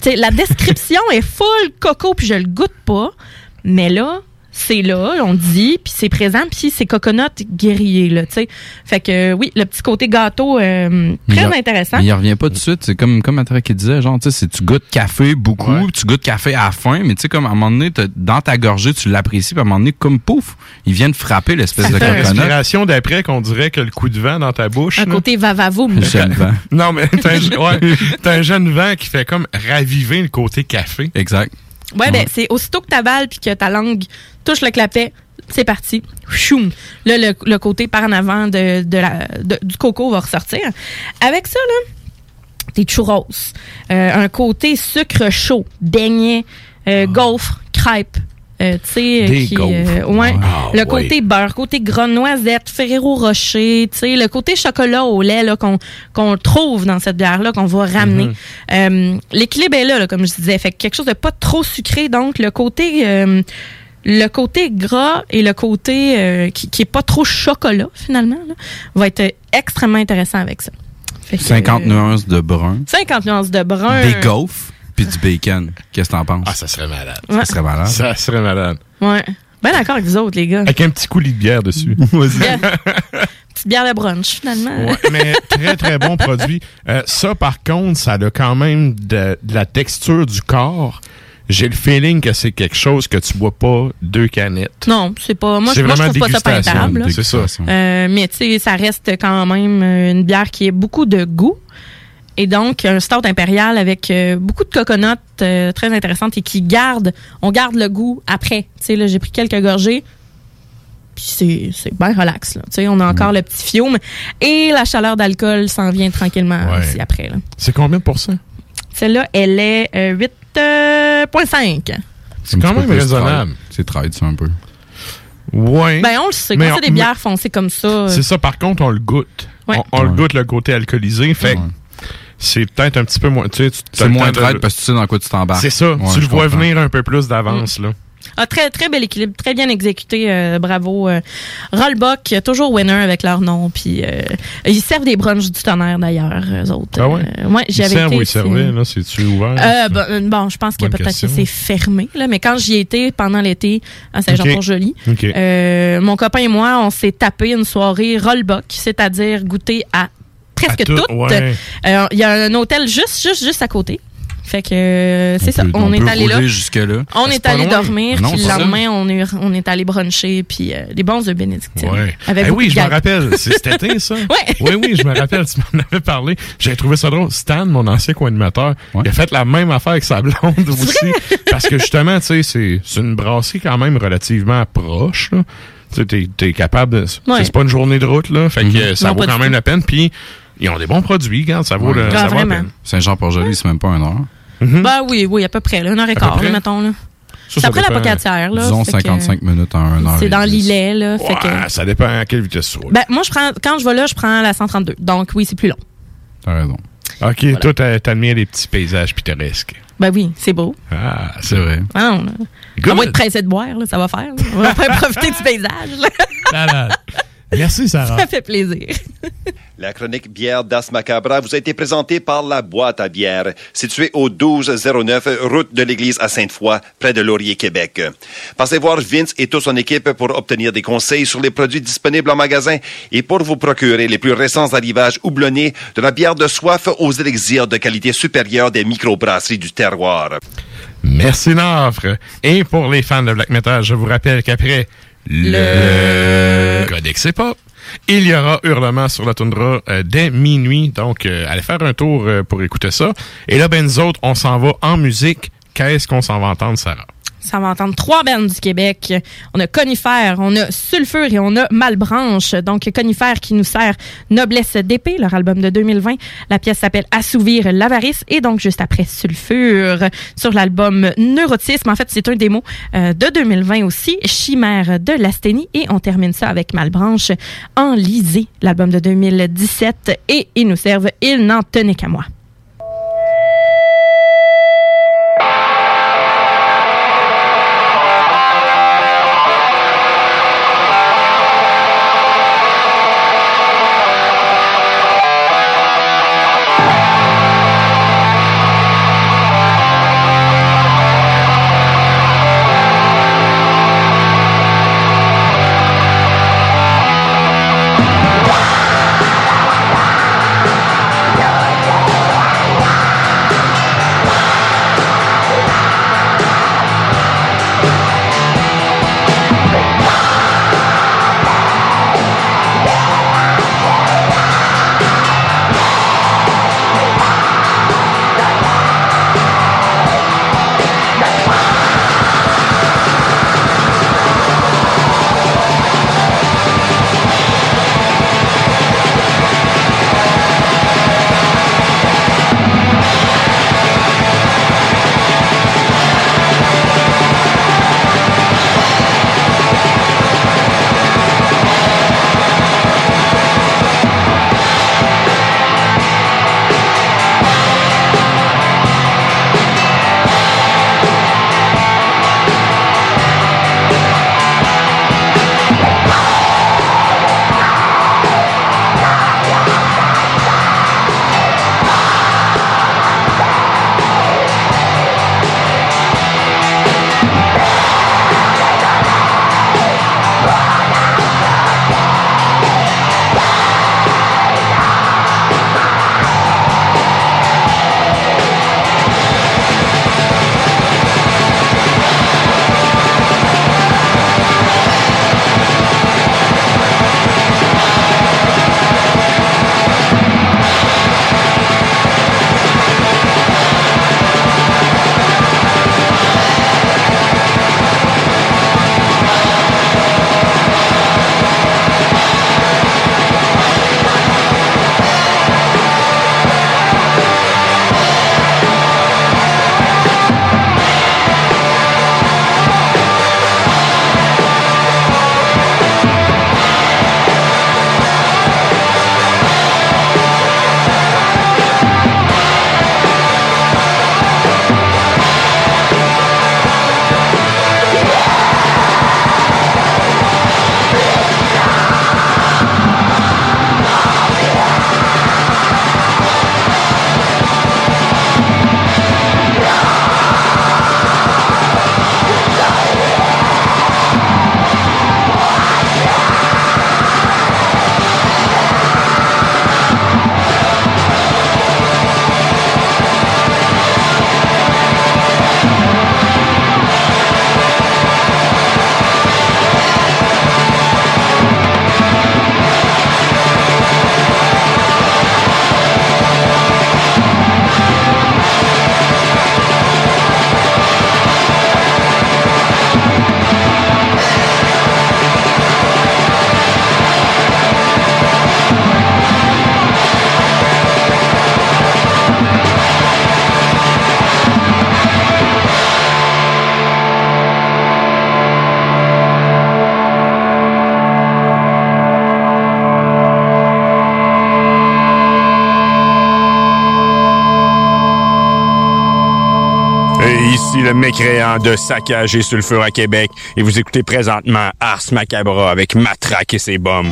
Tu sais, la description est full coco, puis je le goûte pas. Mais là, c'est là, on dit, puis c'est présent, puis c'est coconut grillé, là, tu sais. Fait que euh, oui, le petit côté gâteau, euh, très intéressant. mais il revient pas tout de suite. C'est comme, comme Atra qui disait, genre, tu sais, c'est- tu goûtes café beaucoup, tu goûtes café à la fin, mais tu sais, comme à un moment donné, dans ta gorgée, tu l'apprécies, puis à un moment donné, comme pouf, il vient de frapper l'espèce de coconut. respiration d'après qu'on dirait que le coup de vent dans ta bouche. Un là. côté va-va-voum. Jeune vent. Non, mais t'as un, ouais, t'as un jeune vent qui fait comme raviver le côté café. Exact. Ouais, ben, c'est aussitôt que ta balle puis que ta langue touche le clapet, c'est parti. Choum. Là, le, le côté par en avant de, de la, de- du coco va ressortir. Avec ça, là, des churros. Euh, un côté sucre chaud, beignet, euh, gaufre, crêpe. Euh, tu sais, euh, euh, ouais. Ah, le ouais. côté beurre, côté gras noisette, Ferrero Rocher, tu sais, le côté chocolat au lait là qu'on qu'on trouve dans cette bière là qu'on va ramener. Mhm. Euh, L'équilibre est là, là, comme je disais, fait que quelque chose de pas trop sucré, donc le côté euh, le côté gras et le côté qui, qui est pas trop chocolat finalement là, va être extrêmement intéressant avec ça. Que, 50 euh, nuances de brun, 50 nuances de brun. des gaufres, puis du bacon. Qu'est-ce que t'en penses? Ah, ça serait malade. Ouais. Ça serait malade. Ça serait malade. Ouais. Ben d'accord avec vous autres les gars. Avec un petit coulis de bière dessus. Petite bière de brunch finalement. Ouais, mais très, très bon produit. Euh, ça, par contre, ça a quand même de, de la texture du corps. J'ai le feeling que c'est quelque chose que tu bois pas deux canettes. Non, c'est pas. Moi, C'est je- moi je vraiment trouve pas ça dégustation, peintable. C'est ça. Euh, mais tu sais, ça reste quand même euh, une bière qui a beaucoup de goût. Et donc, un stout impérial avec euh, beaucoup de coconut euh, très intéressante et qui garde, on garde le goût après. Tu sais, là, j'ai pris quelques gorgées. Puis c'est, c'est bien relax, là. Tu sais, on a encore le petit fiume. Et la chaleur d'alcool s'en vient tranquillement Ouais. aussi après, là. C'est combien de pourcents? Celle-là, elle est euh, 8,5. C'est quand même raisonnable. C'est trade, ça, un peu. Ouais. Ben, on le sait. Mais Quand c'est des bières foncées comme ça. euh, C'est ça, par contre, on le goûte. Ouais. On, on le goûte, le côté alcoolisé. Fait que c'est peut-être un petit peu moins. Tu sais, C'est moins trade parce que tu sais dans quoi tu t'embarques. C'est ça. Ouais, tu le vois comprends. venir un peu plus d'avance, là. Ah, très, très bel équilibre, très bien exécuté. euh, bravo. Euh, Rollbuck, toujours winner avec leur nom. Puis euh, ils servent des brunchs du tonnerre d'ailleurs, eux autres. Ah ouais? Euh, ouais, servent été. ou ils servaient, là? C'est-tu ouvert? Euh, bon, bon, je pense que peut-être que c'est fermé, là, mais quand j'y étais pendant l'été à Saint-Jean-Port-Joli, euh, mon copain et moi, on s'est tapé une soirée rollbuck, c'est-à-dire goûter à presque À tout, toutes. ouais. Euh, Il y a un hôtel juste, juste, juste à côté. Fait que euh, c'est ça. peut- On, on est allé là. jusque-là. On est allé dormir. Non, puis le ça. lendemain, on est, on est allé bruncher. Puis euh, des bons œufs bénédictines. Ouais. Avec Eh oui, de je me rappelle. C'est cet été, ça? Ouais. Oui, oui, je me rappelle. Tu m'en avais parlé. J'avais trouvé ça drôle. Stan, mon ancien co-animateur, il a fait la même affaire avec sa blonde aussi. Parce que justement, tu sais, c'est c'est une brasserie quand même relativement proche. là. Tu sais, t'es- t'es capable de. Ouais. C'est pas une journée de route, là. Fait que euh, ça Non, vaut quand même tout. la peine. Puis, ils ont des bons produits, regarde, ça vaut, le, Ah, ça vaut la vraiment? peine. Saint-Jean-Port-Joli, c'est même pas un heure. Ben oui, oui, à peu près. Là, une heure et quart, là, mettons. Là. Ça, C'est ça après la pocatière. Là, Disons fait que, 55 minutes en 1 heure. C'est dans l'îlet. Là, fait que, Ouais, ça dépend à quelle vitesse tu roules. ben, moi, je prends, quand je vais là, je prends la 132. Donc, oui, c'est plus long. T'as raison. OK, toi, t'as- t'admires les petits paysages pittoresques. Ben oui, c'est beau. Ah, c'est vrai. Ah non, là. Good. À moins de pressé de boire, là, ça va faire. là. On va profiter du paysage. là. Merci, Sarah. Ça fait plaisir. La chronique bière d'As Macabra vous a été présentée par la boîte à bière, située au 1209 route de l'église à Sainte-Foy, près de Laurier, Québec. Passez voir Vince et toute son équipe pour obtenir des conseils sur les produits disponibles en magasin et pour vous procurer les plus récents arrivages houblonnés de la bière de soif aux élixirs de qualité supérieure des microbrasseries du terroir. Merci, Nafre. Et pour les fans de black metal, je vous rappelle qu'après le, Codex Hip-Hop, il y aura Hurlement sur la toundra euh, dès minuit. Donc, euh, allez faire un tour euh, pour écouter ça. Et là, ben, nous autres, on s'en va en musique. Qu'est-ce qu'on s'en va entendre, Sarah? Ça va entendre trois bandes du Québec. On a Conifère, on a Sulfure et on a Malbranche. Donc, Conifère qui nous sert Noblesse d'épée, leur album de 2020. La pièce s'appelle Assouvir l'avarice. Et donc, juste après Sulfure, sur l'album Neurotisme. En fait, c'est un démo euh, de 2020 aussi. Chimère de l'asthénie. Et on termine ça avec Malbranche, Enlisé, l'album de 2017. Et ils nous servent Il n'en tenait qu'à moi. Le mécréant de saccage et sulfure à Québec et vous écoutez présentement Ars Macabra avec Matraque et ses bombes.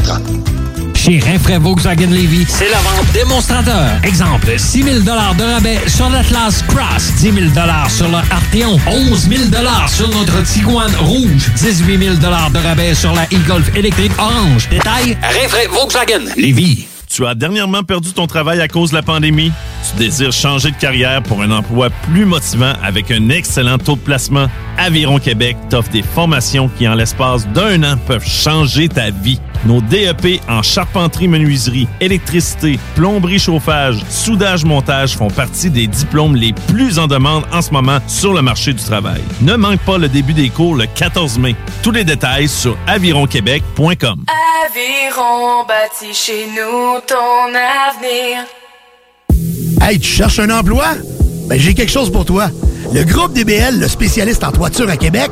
Chez Rinfraie Volkswagen Levy, c'est la vente démonstrateur. Exemple, 6 000 de rabais sur l'Atlas Cross, 10 000 sur le Arteon, 11 000 sur notre Tiguan Rouge, 18 000 de rabais sur la e-Golf électrique orange. Détail, Rinfraie Volkswagen Levy. Tu as dernièrement perdu ton travail à cause de la pandémie? Tu désires changer de carrière pour un emploi plus motivant avec un excellent taux de placement? Aviron Québec t'offre des formations qui, en l'espace d'un an, peuvent changer ta vie. Nos DEP en charpenterie, menuiserie, électricité, plomberie, chauffage, soudage, montage font partie des diplômes les plus en demande en ce moment sur le marché du travail. Ne manque pas le début des cours le 14 mai. Tous les détails sur avironquebec.com. Aviron bâti chez nous ton avenir. Hey, tu cherches un emploi? Ben, j'ai quelque chose pour toi. Le groupe DBL, le spécialiste en toiture à Québec,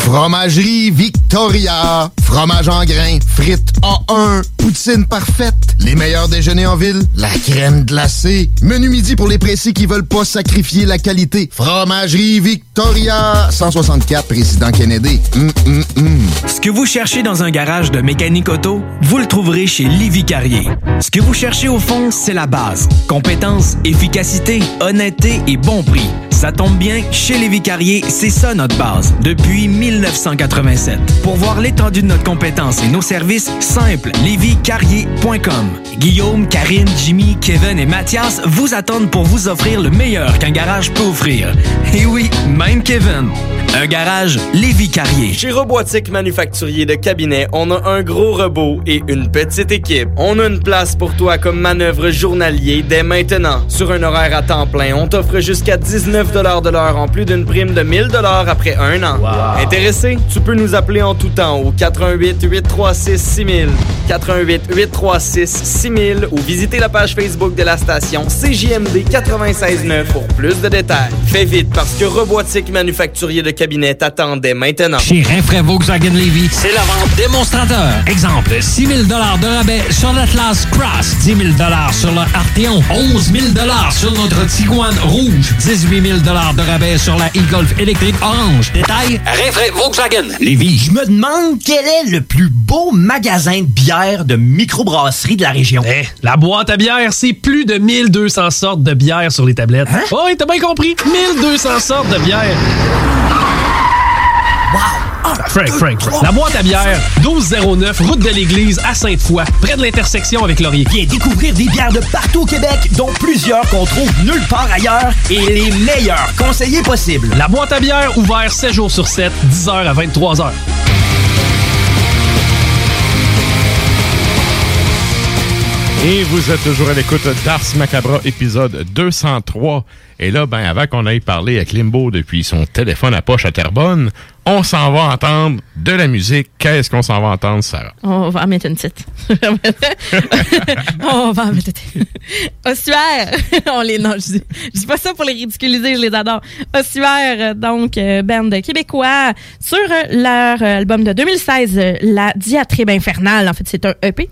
Fromagerie Victoria. Fromage en grains. Frites A1. Poutine parfaite. Les meilleurs déjeuners en ville. La crème glacée. Menu midi pour les pressés qui veulent pas sacrifier la qualité. Fromagerie Victoria. 164 Président Kennedy. Hum, hum, hum. Ce que vous cherchez dans un garage de mécanique auto, vous le trouverez chez Livy Carrier. Ce que vous cherchez au fond, c'est la base. Compétence, efficacité, honnêteté et bon prix. Ça tombe bien, chez Lévi Carrier, c'est ça notre base, depuis 1987. Pour voir l'étendue de notre compétence et nos services, simple, lévicarrier.com. Guillaume, Karine, Jimmy, Kevin et Mathias vous attendent pour vous offrir le meilleur qu'un garage peut offrir. Et oui, même Kevin. Un garage Lévi Carrier. Chez Robotique Manufacturier de Cabinet, on a un gros robot et une petite équipe. On a une place pour toi comme manœuvre journalier dès maintenant. Sur un horaire à temps plein, on t'offre jusqu'à 19 de l'heure en plus d'une prime de 1000 après un an. Intéressé? Tu peux nous appeler en tout temps au 88 836 6000, 88 836 6000 ou visiter la page Facebook de la station CJMD 969 pour plus de détails. Fais vite parce que Robotique Manufacturier de Cabinet t'attendait maintenant. Chez Rinfraie Volkswagen Levy, c'est la vente démonstrateur. Exemple, 6 000 de rabais sur l'Atlas Cross, 10 000 sur le Arteon, 11 000 sur notre Tiguan Rouge, 18 000 de rabais sur la e-Golf électrique orange. Détail, Rinfraie Volkswagen Levy. Je me demande quel est le plus beau magasin de bière de microbrasserie de la région. Eh, la boîte à bière, c'est plus de 1200 sortes de bière sur les tablettes. Hein? Oh, oui, t'as bien compris. 1200 sortes de bière. Frank, Frank. La boîte à bière, 1209, route de l'église à Sainte-Foy, près de l'intersection avec Laurier. Viens découvrir des bières de partout au Québec, dont plusieurs qu'on trouve nulle part ailleurs et les meilleurs conseillers possibles. La boîte à bière, ouvert 7 jours sur 7, 10h à 23h. Et vous êtes toujours à l'écoute d'Ars Macabra, épisode 203. Et là, ben, avant qu'on aille parler avec Limbo depuis son téléphone à poche à Terrebonne, on s'en va entendre de la musique. Qu'est-ce qu'on s'en va entendre, Sarah? On va en mettre une petite. on va en mettre une Ossuaire! on les, non, je dis, je dis pas ça pour les ridiculiser, je les adore. Ossuaire, donc, euh, band québécois, sur euh, leur euh, album de 2016, euh, La Diatribe Infernale. En fait, c'est un EP.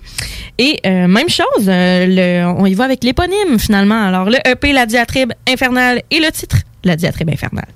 Et euh, même chose, euh, on y va avec l'éponyme, finalement. Alors, le EP, La Diatribe Infernale, et le titre, La Diatribe Infernale.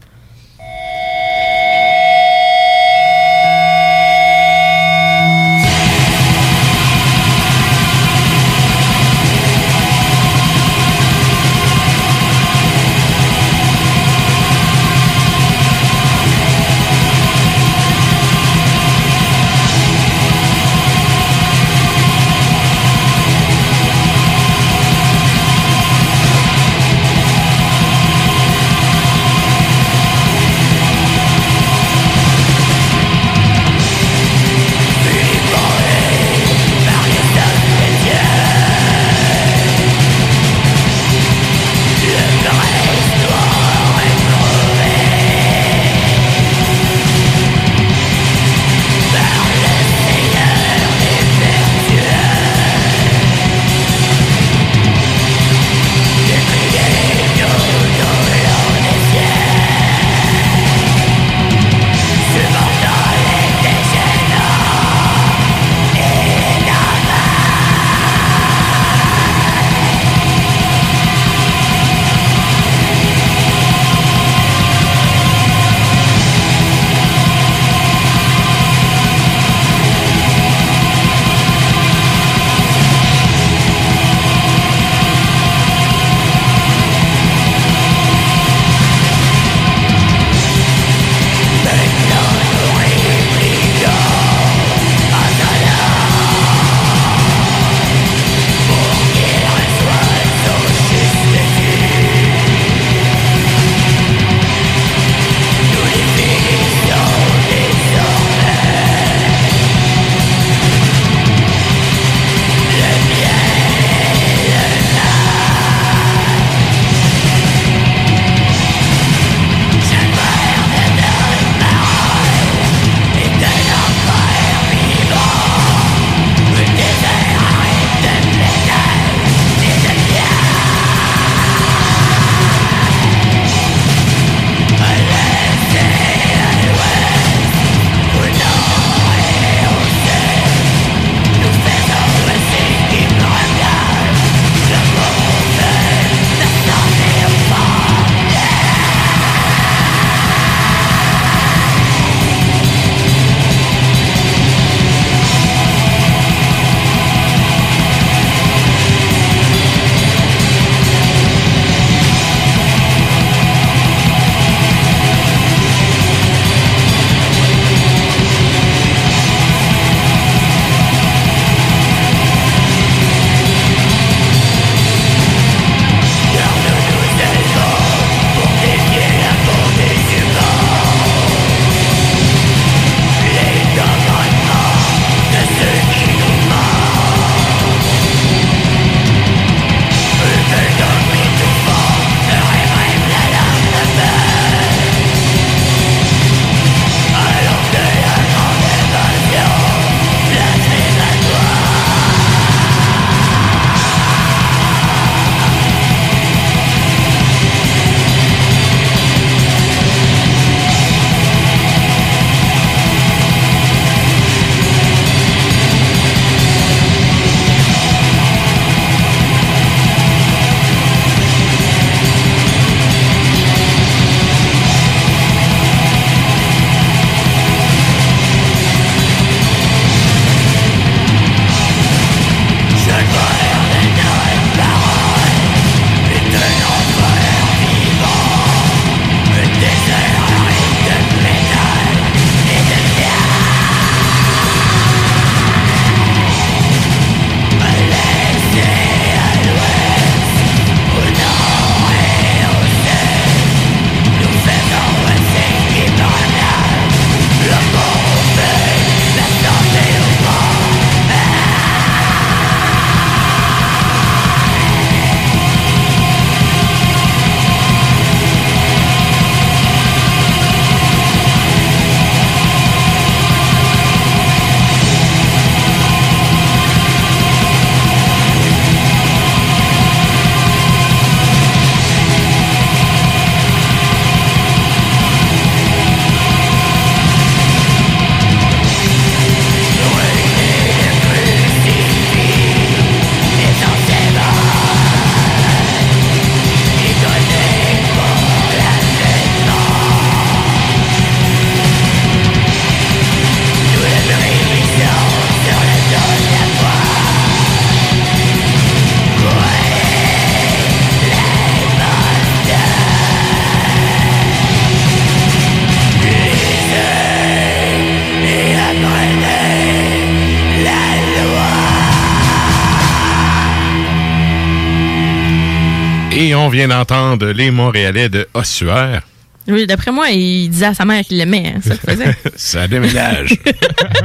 D'entendre les Montréalais de Ossuaire. Oui, d'après moi, il disait à sa mère qu'il l'aimait. hein, ça faisait. Ça déménage.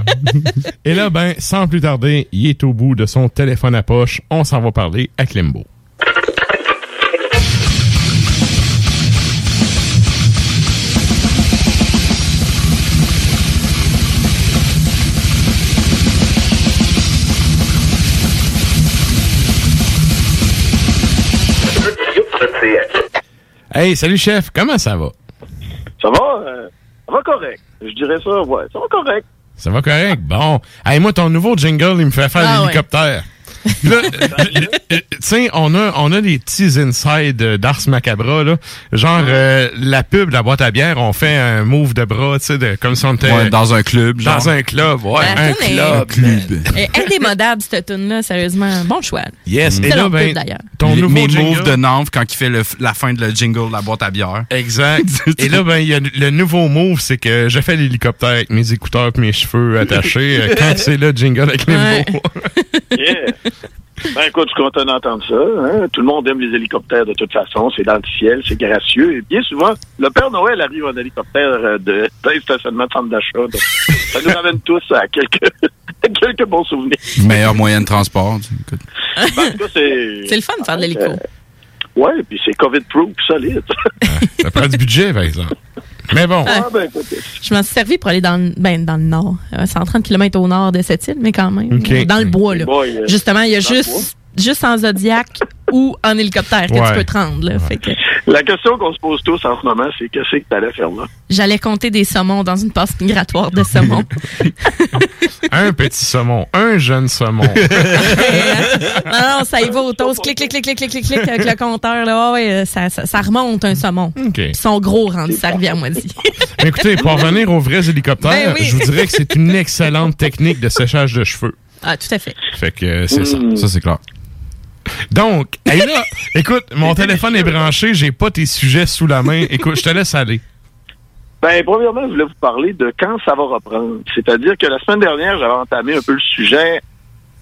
Et là, ben, sans plus tarder, il est au bout de son téléphone à poche. On s'en va parler à Klimbo. Hey, salut chef, comment ça va? Ça va? euh, ça va correct. Je dirais ça, ouais. Ça va correct. Ça va correct? Bon. Hey, moi, ton nouveau jingle, il me fait faire Ah l'hélicoptère. Puis là, tu sais, on a, on a des petits insides euh, d'Ars Macabra, là. Genre, euh, la pub de la boîte à bière, on fait un move de bras, tu sais, de- comme si on était... Ouais, dans un club, genre. Dans un club, ouais. Ben, un club. Eh, indémodable, cette tune-là, sérieusement. Bon choix. Yes, et Excellent là, ben, pub, d'ailleurs. ton nouveau mes jingle- moves de Nantes quand il fait le- la fin de le jingle de la boîte à bière. Exact. Et là, ben, il y a le nouveau move, c'est que je fais l'hélicoptère avec mes écouteurs et mes cheveux attachés euh, quand c'est le jingle avec les Ouais. mots. Yeah. Ben écoute, je suis content d'entendre ça. hein. Tout le monde aime les hélicoptères de toute façon. C'est dans le ciel, c'est gracieux. Et bien souvent, le Père Noël arrive en hélicoptère euh, de d'un stationnement de centre d'achat. Donc, ça nous ramène tous à quelques, quelques bons souvenirs. Meilleur moyen de transport. Ben, c'est... C'est le fun de faire de l'hélico. Ouais, puis c'est COVID-proof, solide. Ça prend du budget, par exemple. Mais bon. Ah, ben Je m'en suis servi pour aller dans, le- ben, dans le nord. Euh, 130 km au nord de cette île, mais quand même. Ok. Euh, Dans le bois, là. Boy, euh, Justement, il y a juste, juste en Zodiac ou en hélicoptère que Ouais. tu peux te rendre. Là. Fait que La question qu'on se pose tous en ce moment, c'est qu'est-ce que t'allais faire là? j'allais compter des saumons dans une passe migratoire de saumon. un petit saumon, un jeune saumon. non, non, ça y va au toast. Clic, clic, clic, clic, clic, clic, clic, avec le compteur. Là. Ouais, ouais, ça, ça, ça remonte un saumon. Ils sont gros rendus sa rivière moisie. Mais écoutez, pour revenir aux vrais hélicoptères, Ben oui. je vous dirais que c'est une excellente technique de séchage de cheveux. Ah, tout à fait. Fait que euh, c'est Mm. ça. Ça, c'est clair. Donc, hey là, écoute, mon téléphone est branché, j'ai pas tes sujets sous la main. Écoute, je te laisse aller. Ben, premièrement, je voulais vous parler de quand ça va reprendre. C'est-à-dire que la semaine dernière, j'avais entamé un peu le sujet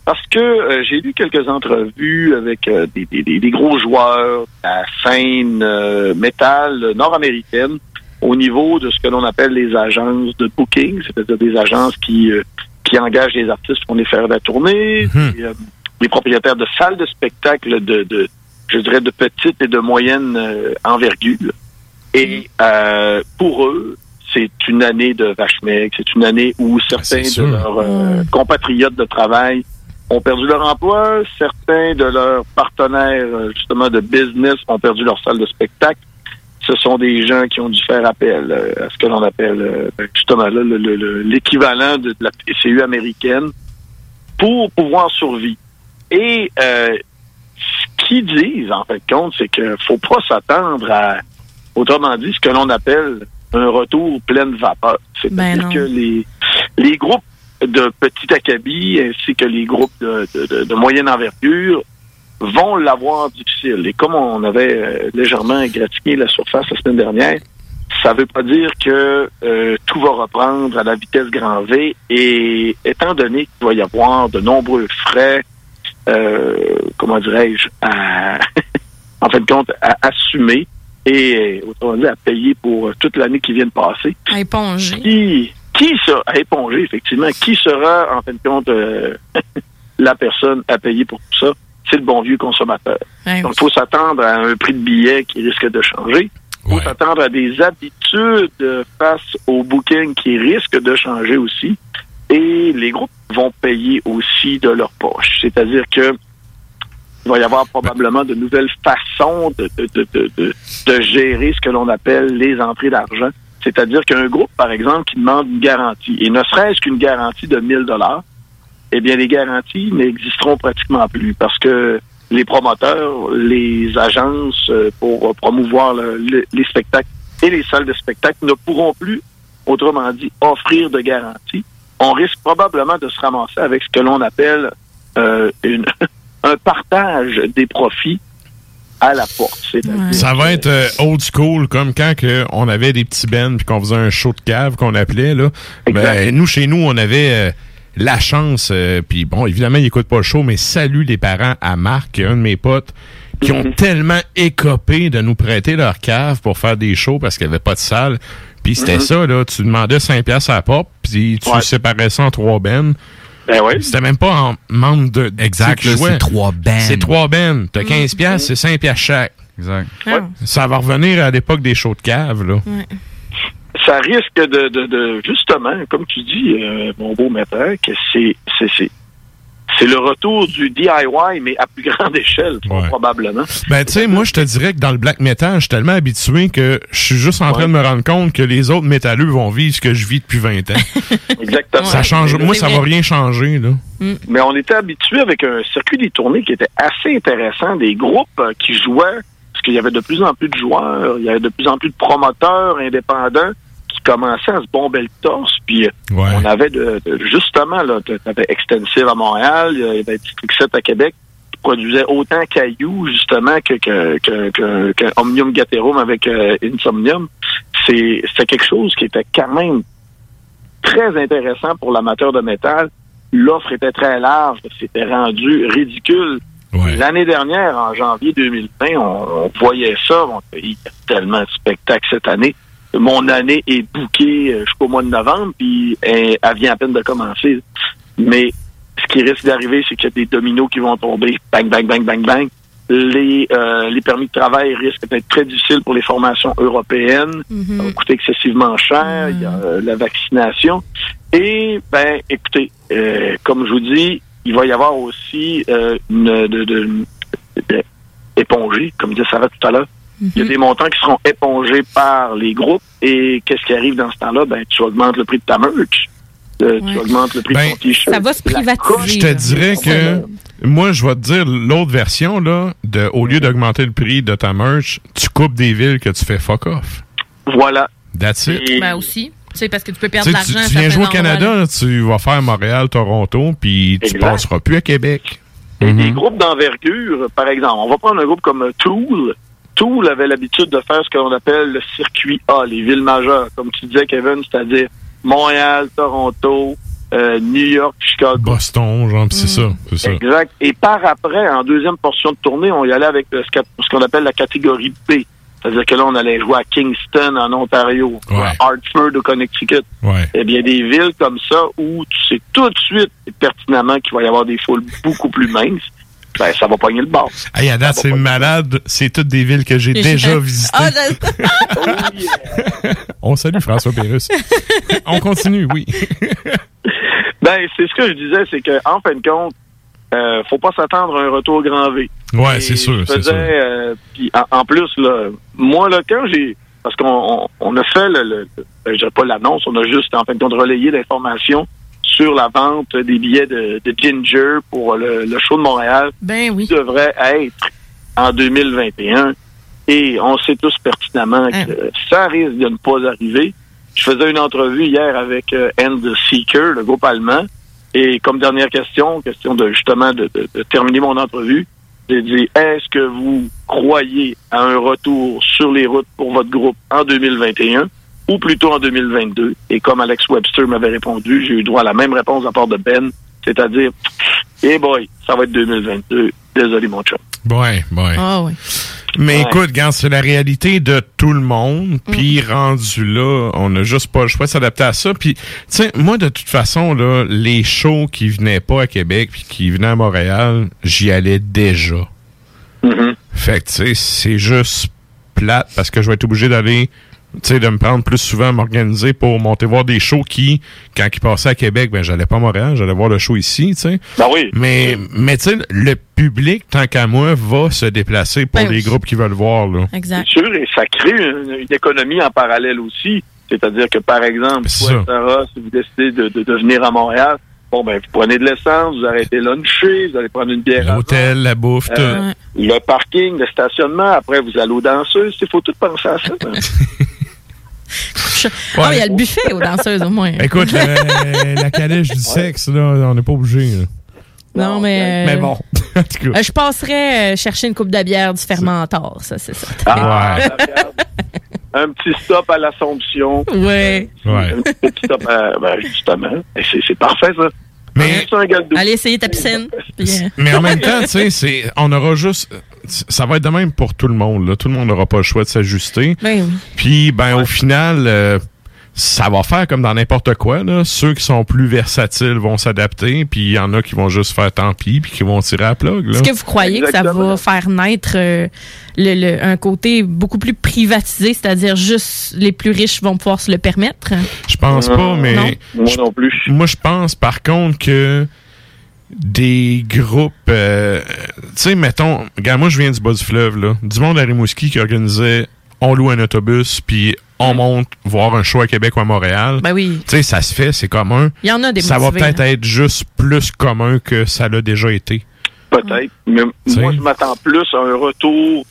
parce que euh, j'ai lu quelques entrevues avec euh, des, des- des- des gros joueurs de la scène euh, métal nord-américaine au niveau de ce que l'on appelle les agences de booking, c'est-à-dire des agences qui, euh, qui engagent les artistes pour les faire la tournée, des, euh, des propriétaires de salles de spectacle de, de je dirais, de petite et de moyenne euh, envergure. Et euh, pour eux, c'est une année de vache maigre. C'est une année où certains de leurs euh, compatriotes de travail ont perdu leur emploi, certains de leurs partenaires euh, justement de business ont perdu leur salle de spectacle. Ce sont des gens qui ont dû faire appel euh, à ce que l'on appelle euh, justement là, le- le- le- l'équivalent de, de la PCU américaine pour pouvoir survivre. Et euh, ce qu'ils disent, en fait, compte, c'est qu'il faut pas s'attendre à, autrement dit, ce que l'on appelle un retour pleine vapeur. C'est-à-dire Ben que les, les groupes de petit acabit ainsi que les groupes de, de, de- de moyenne envergure vont l'avoir difficile. Et comme on avait euh, légèrement égratigné la surface la semaine dernière, ça veut pas dire que euh, tout va reprendre à la vitesse grand V. Et étant donné qu'il va y avoir de nombreux frais, comment dirais-je, à, en fin de compte, à assumer et euh, autrement dit, à payer pour euh, toute l'année qui vient de passer. À éponger. Qui, qui sera, à éponger, effectivement, qui sera, en fin de compte, euh, la personne à payer pour tout ça? C'est le bon vieux consommateur. Ouais, Donc, il faut s'attendre à un prix de billet qui risque de changer. Il faut s'attendre à des habitudes face au booking qui risquent de changer aussi. Et les groupes vont payer aussi de leur poche. C'est-à-dire que il va y avoir probablement de nouvelles façons de, gérer ce que l'on appelle les entrées d'argent. C'est-à-dire qu'un groupe, par exemple, qui demande une garantie, et ne serait-ce qu'une garantie de 1000 dollars, eh bien, les garanties n'existeront pratiquement plus parce que les promoteurs, les agences euh, pour promouvoir le- le- les spectacles et les salles de spectacle ne pourront plus, autrement dit, offrir de garantie. On risque probablement de se ramasser avec ce que l'on appelle euh, une, un partage des profits à la porte. Ça va être euh, old school, comme quand que on avait des petits bands puis qu'on faisait un show de cave qu'on appelait. Là. Ben, nous, chez nous, on avait euh, la chance, euh, puis bon, évidemment, il écoute pas le show, mais salut les parents à Marc, qui est un de mes potes, qui ont tellement écopé de nous prêter leur cave pour faire des shows parce qu'il n'y avait pas de salle. Puis c'était Mhm. ça, là, tu demandais 5 piastres à la porte, puis tu séparais ça en trois bennes. Ben oui. C'était même pas en membre de... Exact, c'est trois bennes. C'est trois bennes. T'as 15 piastres, c'est 5 piastres chaque. Exact. Ça va revenir à l'époque des shows de cave, là. ça risque de, de, de- justement, comme tu dis, euh, mon beau maître, que c'est c'est le retour du DIY, mais à plus grande échelle, probablement. Ben, tu sais, moi, je te dirais que dans le black metal, je suis tellement habitué que je suis juste en train de me rendre compte que les autres métalleux vont vivre ce que je vis depuis 20 ans. Exactement. Ça change. Moi, ça va rien changer, là. Mais on était habitué avec un circuit des tournées qui était assez intéressant, des groupes euh, qui jouaient, parce qu'il y avait de plus en plus de joueurs, il y avait de plus en plus de promoteurs indépendants qui commençaient à se bomber le torse, puis euh, on avait de, de- justement, là, t'avais Extensive à Montréal, il y avait District 7 à Québec, qui produisait autant Caillou, justement, que, que, que, que, que Omnium Gaterum avec euh, Insomnium. C'est, quelque chose qui était quand même très intéressant pour l'amateur de métal. L'offre était très large, c'était rendu ridicule. L'année dernière, en janvier 2020, on, on voyait ça. On il y a tellement de spectacles cette année. Mon année est bouquée euh, jusqu'au mois de novembre, puis elle, elle vient à peine de commencer. Mais ce qui risque d'arriver, c'est qu'il y a des dominos qui vont tomber. Bang, bang, bang, bang, bang. Les, euh, les permis de travail risquent d'être très difficiles pour les formations européennes. Ça va coûter excessivement cher. Il y a euh, la vaccination. Et, ben, écoutez, euh, comme je vous dis, il va y avoir aussi euh, une de, de, de- épongée, comme disait Sarah tout à l'heure. Il y a des montants qui seront épongés par les groupes. Et qu'est-ce qui arrive dans ce temps-là? Ben, tu augmentes le prix de ta merch. Euh, Tu augmentes le prix de ton t-shirt. Ça va se privatiser. Je te dirais que moi, je vais te dire l'autre version, là, de, au lieu d'augmenter le prix de ta merch, tu coupes des villes que tu fais fuck off. Voilà. That's it. Ben aussi. Tu sais, parce que tu peux perdre Tu de tu, l'argent. tu à viens jouer au Canada, là. tu vas faire Montréal, Toronto, puis tu Exact. passeras plus à Québec. Et Mhm. des groupes d'envergure, par exemple, on va prendre un groupe comme euh, Tool. Tool avait l'habitude de faire ce qu'on appelle le circuit A, les villes majeures, comme tu disais, Kevin, c'est-à-dire Montréal, Toronto, euh, New York, Chicago. Boston, genre, pis c'est ça, c'est ça. Exact. Et par après, en deuxième portion de tournée, on y allait avec ce qu'on appelle la catégorie B. C'est-à-dire que là, on allait jouer à Kingston, en Ontario, ou à Hartford, au Connecticut. Ouais. Eh bien, des villes comme ça où tu sais tout de suite pertinemment qu'il va y avoir des foules beaucoup plus minces, ben, ça va pogner le bord. Hey, date, c'est malade. C'est toutes des villes que j'ai déjà visitées. Ah, là- On salue François Pérus. On continue, oui. Ben, c'est ce que je disais, c'est que en fin de compte, euh, faut pas s'attendre à un retour grand V. Ouais, c'est sûr, je c'est faisais, sûr. euh, puis en, en plus, là, moi, là, quand j'ai... Parce qu'on on, on a fait, le, le- le- je dirais pas l'annonce, on a juste, en fin de compte, relayé l'information sur la vente des billets de, de Ginger pour le, le show de Montréal. Ben oui. Qui devrait être en 2021. Et on sait tous pertinemment que ça risque de ne pas arriver. Je faisais une entrevue hier avec euh, End Seeker, le groupe allemand. Et comme dernière question, question de justement de, de- de terminer mon entrevue, j'ai dit est-ce que vous croyez à un retour sur les routes pour votre groupe en 2021 ou plutôt en 2022 Et comme Alex Webster m'avait répondu, j'ai eu droit à la même réponse à part de Ben, c'est-à-dire hey boy, ça va être 2022. Désolé mon chum. Ouais, ouais. Ah oui. Mais Ouais. écoute, regarde, c'est la réalité de tout le monde. Puis rendu là, on n'a juste pas le choix de s'adapter à ça. Puis, tu sais, moi, de toute façon, là, les shows qui venaient pas à Québec puis qui venaient à Montréal, j'y allais déjà. Fait que, tu sais, c'est juste plate parce que je vais être obligé d'aller, sais, de me prendre plus souvent à m'organiser pour monter voir des shows qui, quand ils passaient à Québec, ben, j'allais pas à Montréal, j'allais voir le show ici, tu sais. Ben oui. Mais, mais tu sais, le public, tant qu'à moi, va se déplacer pour Ben les oui. groupes qui veulent voir, là. Exact. C'est sûr, et ça crée une, une économie en parallèle aussi. C'est-à-dire que, par exemple, toi. Sarah, si vous décidez de, de, de venir à Montréal, bon, ben, vous prenez de l'essence, vous arrêtez luncher, vous allez prendre une bière. L'hôtel, la bouffe, tout. Euh, Le parking, le stationnement, après, vous allez aux danseuses. Il faut tout penser à ça. hein. Ah, il y a le buffet aux danseuses, au moins. Écoute, le- la calèche du sexe, là, on n'est pas obligé. Non, mais. Mais bon, en tout cas. Euh, je passerais euh, chercher une coupe de bière du fermentor, ça, c'est ça. Ah, un petit stop à l'Assomption. Ouais. Ouais. Un petit stop à, ben, justement. C'est parfait, ça. Mais- Allez essayer ta piscine. Euh, Mais en même temps, tu sais, c'est- on aura juste. Ça va être de même pour tout le monde. Là. Tout le monde n'aura pas le choix de s'ajuster. Ben oui. Puis, ben, au final, euh, ça va faire comme dans n'importe quoi. Là. Ceux qui sont plus versatiles vont s'adapter, puis il y en a qui vont juste faire tant pis, puis qui vont tirer à plug. Là. Est-ce que vous croyez que ça va faire naître euh, le, le- un côté beaucoup plus privatisé, c'est-à-dire juste les plus riches vont pouvoir se le permettre? Je pense pas, mais. Non? Moi non plus. Moi, je pense par contre que des groupes. euh, tu sais, mettons. Regarde, moi, je viens du bas du fleuve, là. Du monde à Rimouski qui organisait on loue un autobus, puis on monte voir un show à Québec ou à Montréal. Ben oui. Tu sais, ça se fait, c'est commun. Il y en a des Ça va peut-être là. être juste plus commun que ça l'a déjà été. Peut-être. Mais T'sais. moi, je m'attends plus à un retour,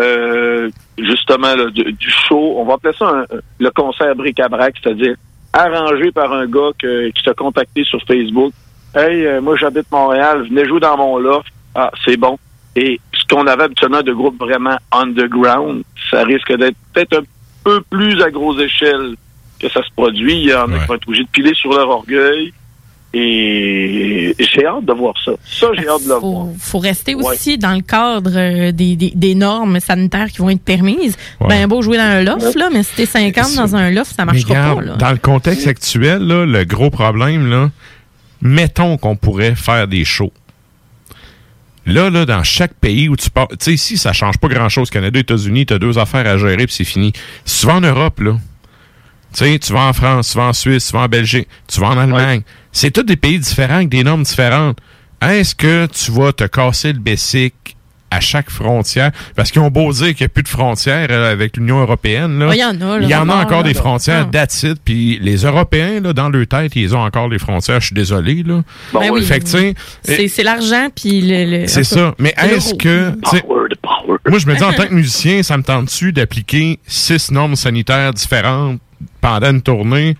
euh, justement, là, du, du show. On va appeler ça un- le concert bric-à-brac, c'est-à-dire arrangé par un gars que- qui t'a contacté sur Facebook. Hey, euh, moi, j'habite Montréal, venez jouer dans mon loft. Ah, c'est bon. Et ce qu'on avait habituellement de groupes vraiment underground, ça risque d'être peut-être un peu plus à grosse échelle que ça se produit. Il y en a qui vont être obligés de piler sur leur orgueil. Et j'ai hâte de voir ça. Ça, j'ai hâte de le voir. faut, faut rester aussi dans le cadre euh, des, des, des normes sanitaires qui vont être permises. Ouais. Ben beau jouer dans un loft, là, mais si t'es 50 dans un loft, ça marchera regarde, pas. Là. dans le contexte actuel, là, le gros problème, là, mettons qu'on pourrait faire des shows. Là, là, dans chaque pays où tu pars, tu sais, ici, ça change pas grand-chose. Canada, États-Unis, t'as deux affaires à gérer, puis c'est fini. Si tu vas en Europe, là, tu sais, tu vas en France, tu vas en Suisse, tu vas en Belgique, tu vas en Allemagne. C'est tous des pays différents avec des normes différentes. Est-ce que tu vas te casser le bessic à chaque frontière? Parce qu'ils ont beau dire qu'il n'y a plus de frontières euh, avec l'Union européenne. Là. Ah, il y en a, là, Il y en a encore là. des frontières, Ah. that's it. Puis les Européens, là, dans leur tête, ils ont encore les frontières. Je suis désolé, là. Ben oui. Fait que, tu sais, C'est l'argent puis le. le- c'est ça. Mais est-ce que. tu sais, Moi, je me dis, en tant que musicien, ça me tente-tu d'appliquer six normes sanitaires différentes pendant une tournée?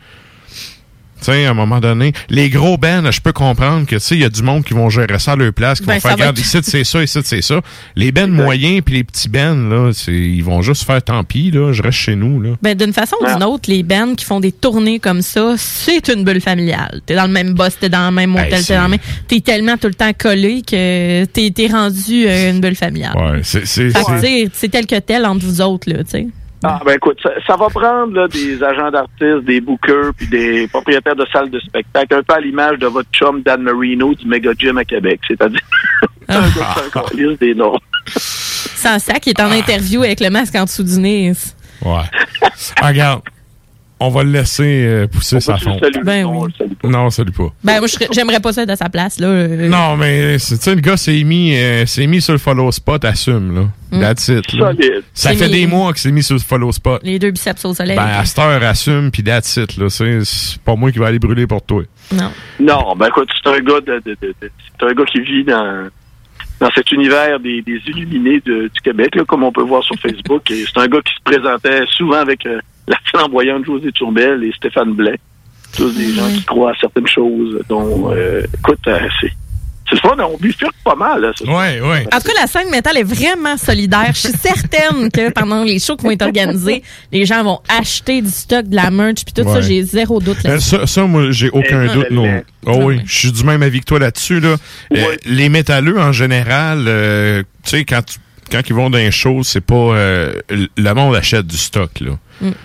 Tu sais, à un moment donné, les gros bands, je peux comprendre que, tu sais, il y a du monde qui vont gérer ça à leur place, qui Ben, vont faire, va regarde, être- ici, c'est ça, ici, c'est ça. Les bands moyens puis les petits bands, là, c'est- ils vont juste faire tant pis, là, je reste chez nous, là. Ben, d'une façon ou d'une autre, les bands qui font des tournées comme ça, c'est une bulle familiale. T'es dans le même boss, t'es dans le même Hey, hôtel, t'es dans le même. T'es tellement tout le temps collé que t'es t'es rendu euh, une bulle familiale. Ouais, c'est. c'est tel que tel entre vous autres, là, tu sais. Ah, ben écoute, ça, ça va prendre là, des agents d'artistes, des bookers, puis des propriétaires de salles de spectacle, un peu à l'image de votre chum Dan Marino du Mega Gym à Québec. C'est-à-dire, c'est un gars qui calice des noms. Sans sac, il est en interview avec le masque en dessous du nez. Ouais. Ah, regarde, on va le laisser euh, pousser sa fonte. saluer? Ben Non, on oui. le salue pas. Non, salut pas. Ben, moi, j'aimerais pas ça être à sa place, là. Euh, Non, mais c'est- tu sais, le gars s'est mis, euh, s'est mis sur le follow spot, assume, là. Mm. That's it, là. Ça C'est fait mis- des mois qu'il s'est mis sur le follow spot. Les deux biceps au soleil. Ben, à cette heure, assume, puis that's it, là. C'est c'est pas moi qui va aller brûler pour toi. non. Non, ben écoute, c'est un gars de, de- de- de- c'est un gars qui vit dans dans cet univers des, des illuminés de- du Québec, là, comme on peut voir sur Facebook. Et c'est un gars qui se présentait souvent avec euh, la flamboyante José Tourbel et Stéphane Blais. Tous des gens qui croient à certaines choses. dont, euh, écoute, euh, c'est c'est le fun, on bifurque pas mal. Là, Ouais, ouais. En tout cas, la scène métal est vraiment solidaire. Je suis certaine que pendant les shows qui vont être organisés, les gens vont acheter du stock, de la merch, puis tout ça, j'ai zéro doute là-dessus. Ça, ça, moi, j'ai aucun doute. Non. Oh oui, je suis du même avis que toi là-dessus. Là. Euh, les métalleux, en général, euh, tu sais, quand, tu- quand ils vont dans les shows, c'est pas... euh, le monde achète du stock, là.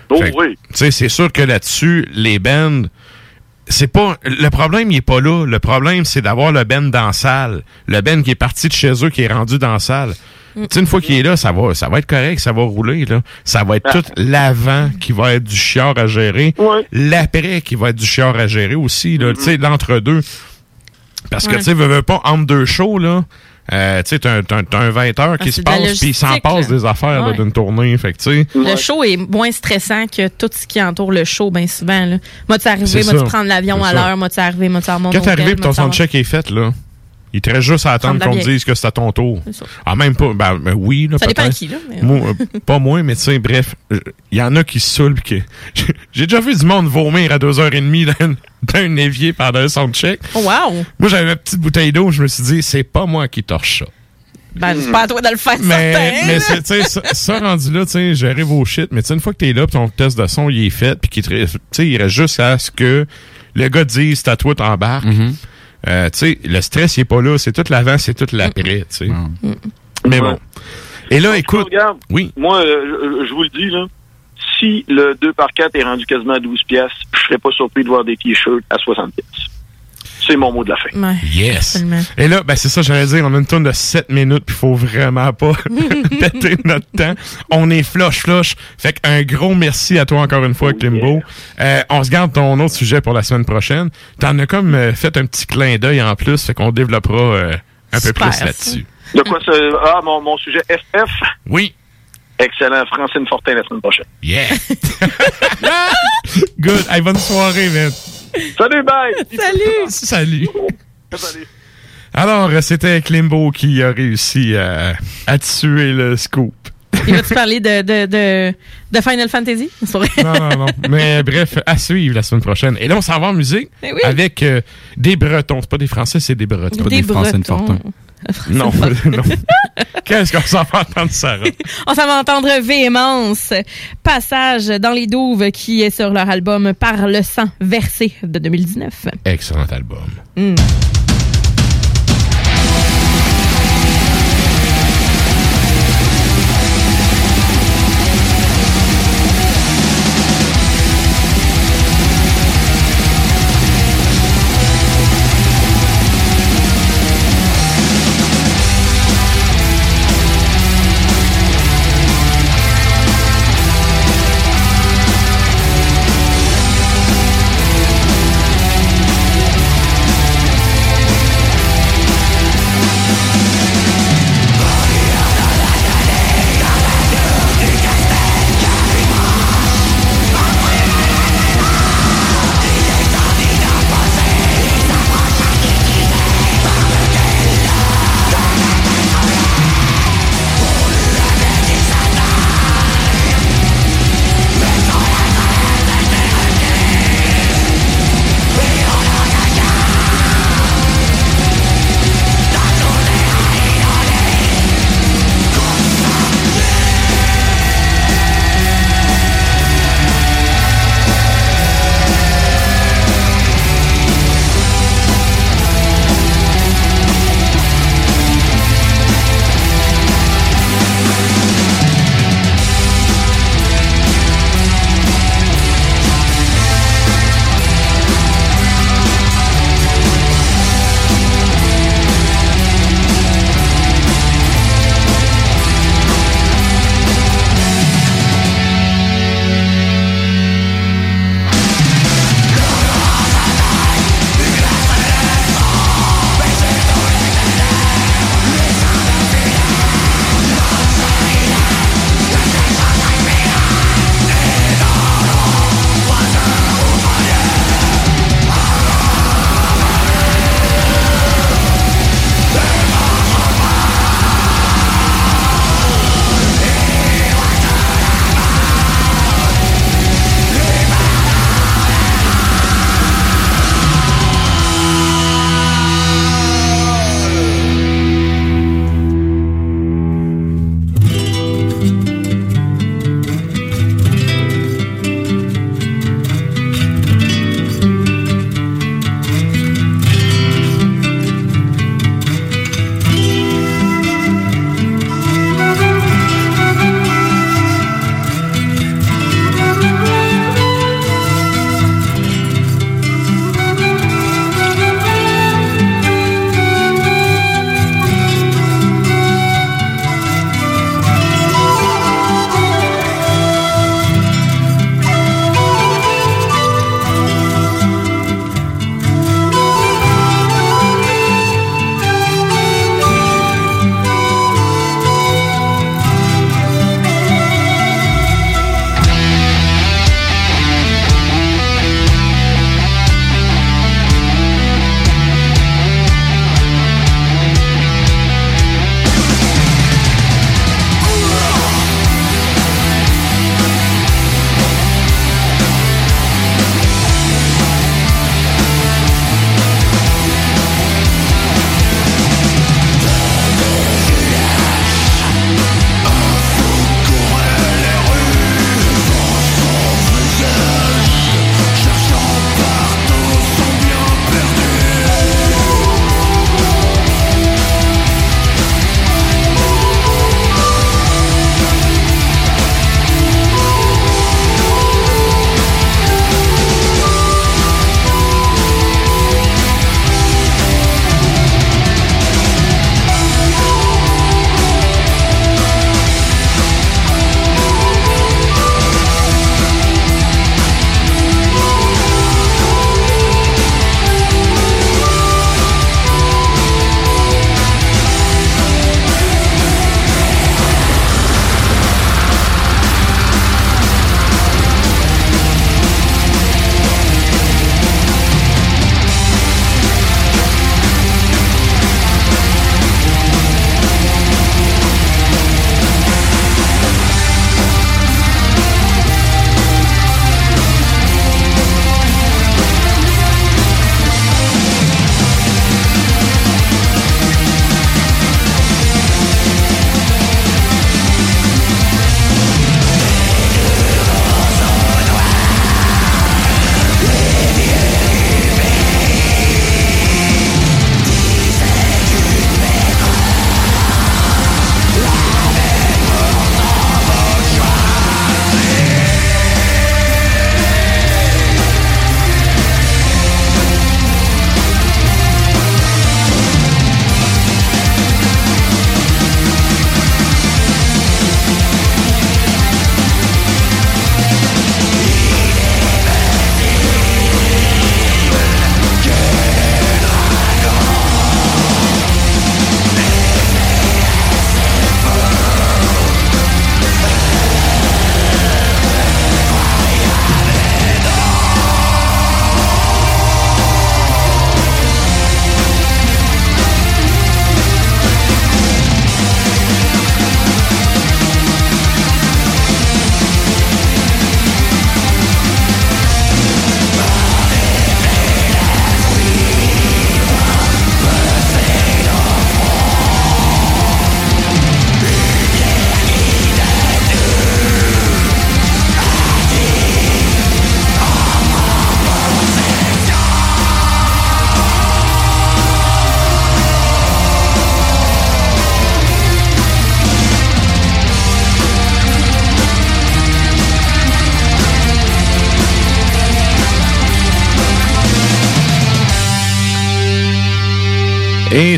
Oh Fait que, oui. Tu sais, c'est sûr que là-dessus, les bands, c'est pas. Le problème, il est pas là. Le problème, c'est d'avoir le band dans la salle. Le band qui est parti de chez eux, qui est rendu dans la salle. Tu sais, une fois qu'il est là, ça va, ça va être correct, ça va rouler, là. Ça va être tout l'avant qui va être du chiard à gérer. L'après qui va être du chiard à gérer aussi, là. Tu sais, l'entre-deux. Parce que, Ouais. tu sais, veux, veux pas, entre deux shows, là, euh, tu sais, t'as un, t'as un- t'as un 20 heures Ah, qui se passe, puis il s'en passe là. des affaires, là, Ouais. d'une tournée. Fait que, tu sais. Le show est moins stressant que tout ce qui entoure le show, bien souvent. Là. Moi, tu C'est arrivé, moi, tu ça. prends l'avion à l'heure, moi, tu arrivé, moi, tu mon Quand t'es arrivé ton soundcheck est fait, là, il te reste juste à attendre qu'on te dise que c'est à ton tour. C'est ça. Ah, même pas. Ben, ben oui, là, Ça dépend qui, là, mais- Moi, euh, pas moi, mais tu sais, bref, euh, il y en a qui se saoulent. que- J'ai déjà vu du monde vomir à 2h30 dans, dans un évier pendant un soundcheck. Oh, wow! Moi, j'avais ma petite bouteille d'eau, je me suis dit, c'est pas moi qui torche ça. Ben, c'est pas à toi de le faire, Mais, certain, mais c'est- ça, ça rendu là, tu sais, j'arrive au shit, mais tu sais, une fois que t'es là, pis ton test de son, il est fait, puis qu'il te il reste juste à ce que le gars dise, c'est à toi, t'embarques. Euh, tu sais, le stress, il est pas là. C'est tout l'avant, c'est tout l'après, tu sais. Mais bon. Et là, écoute. Regarde, oui. moi, euh, je, je vous le dis, là, si le 2 par 4 est rendu quasiment à 12 pièces, je serais pas surpris de voir des t-shirts à 60 pièces. C'est mon mot de la fin. Yes. Et là, ben c'est ça, j'allais dire, on a une tonne de 7 minutes, puis faut vraiment pas péter notre temps. On est flush, flush. Fait qu'un gros merci à toi encore une fois, Klimbo. Euh, on se garde ton autre sujet pour la semaine prochaine. T'en as comme euh, fait un petit clin d'œil en plus, fait qu'on développera euh, un peu Super, plus là-dessus. De quoi ça? Ah, mon, mon sujet FF? Oui. Excellent. Francine Fortin la semaine prochaine. Yeah. Good. Hey, bonne soirée, man. Salut, bye! Salut! Salut. Salut. Alors, c'était Klimbo qui a réussi à, à tuer le scoop. Il va-tu parler de, de, de, de Final Fantasy? Non, non, non. Mais bref, à suivre la semaine prochaine. Et là, on s'en va en musique Eh oui. avec euh, des Bretons. C'est pas des Français, c'est des Bretons. Des Des Français de Bretons. Fortin. Non, non. Qu'est-ce qu'on s'en va entendre, Sarah? On s'en va entendre Véhémence, passage dans les douves qui est sur leur album Par le sang versé de 2019. Excellent album. Mm.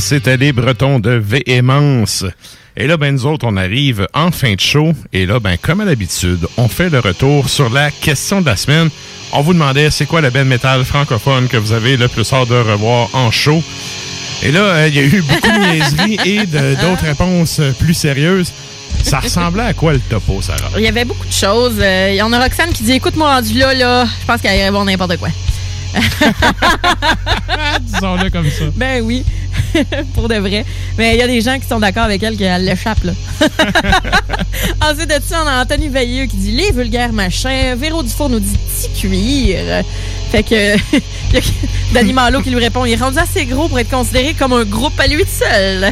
C'était les Bretons de Véhémence. Et là, ben, nous autres, on arrive en fin de show. Et là, ben, comme à l'habitude, on fait le retour sur la question de la semaine. On vous demandait, c'est quoi le band métal francophone que vous avez le plus hâte de revoir en show? Et là, euh, il y a eu beaucoup de niaiseries et d'autres réponses euh, plus sérieuses. Ça ressemblait à quoi le topo, Sarah? Il y avait beaucoup de choses. Euh, Il y en a Roxane qui dit Écoute-moi rendu là, là, je pense qu'elle voir n'importe quoi. Disons-le comme ça. Ben oui, pour de vrai. Mais il y a des gens qui sont d'accord avec elle qu'elle l'échappe, là. Ensuite de ça, on a Anthony Veilleux qui dit Les vulgaires machins. Véro Dufour nous dit Petit cuir. Fait que. Danny Malo qui lui répond Il est rendu assez gros pour être considéré comme un groupe à lui seul.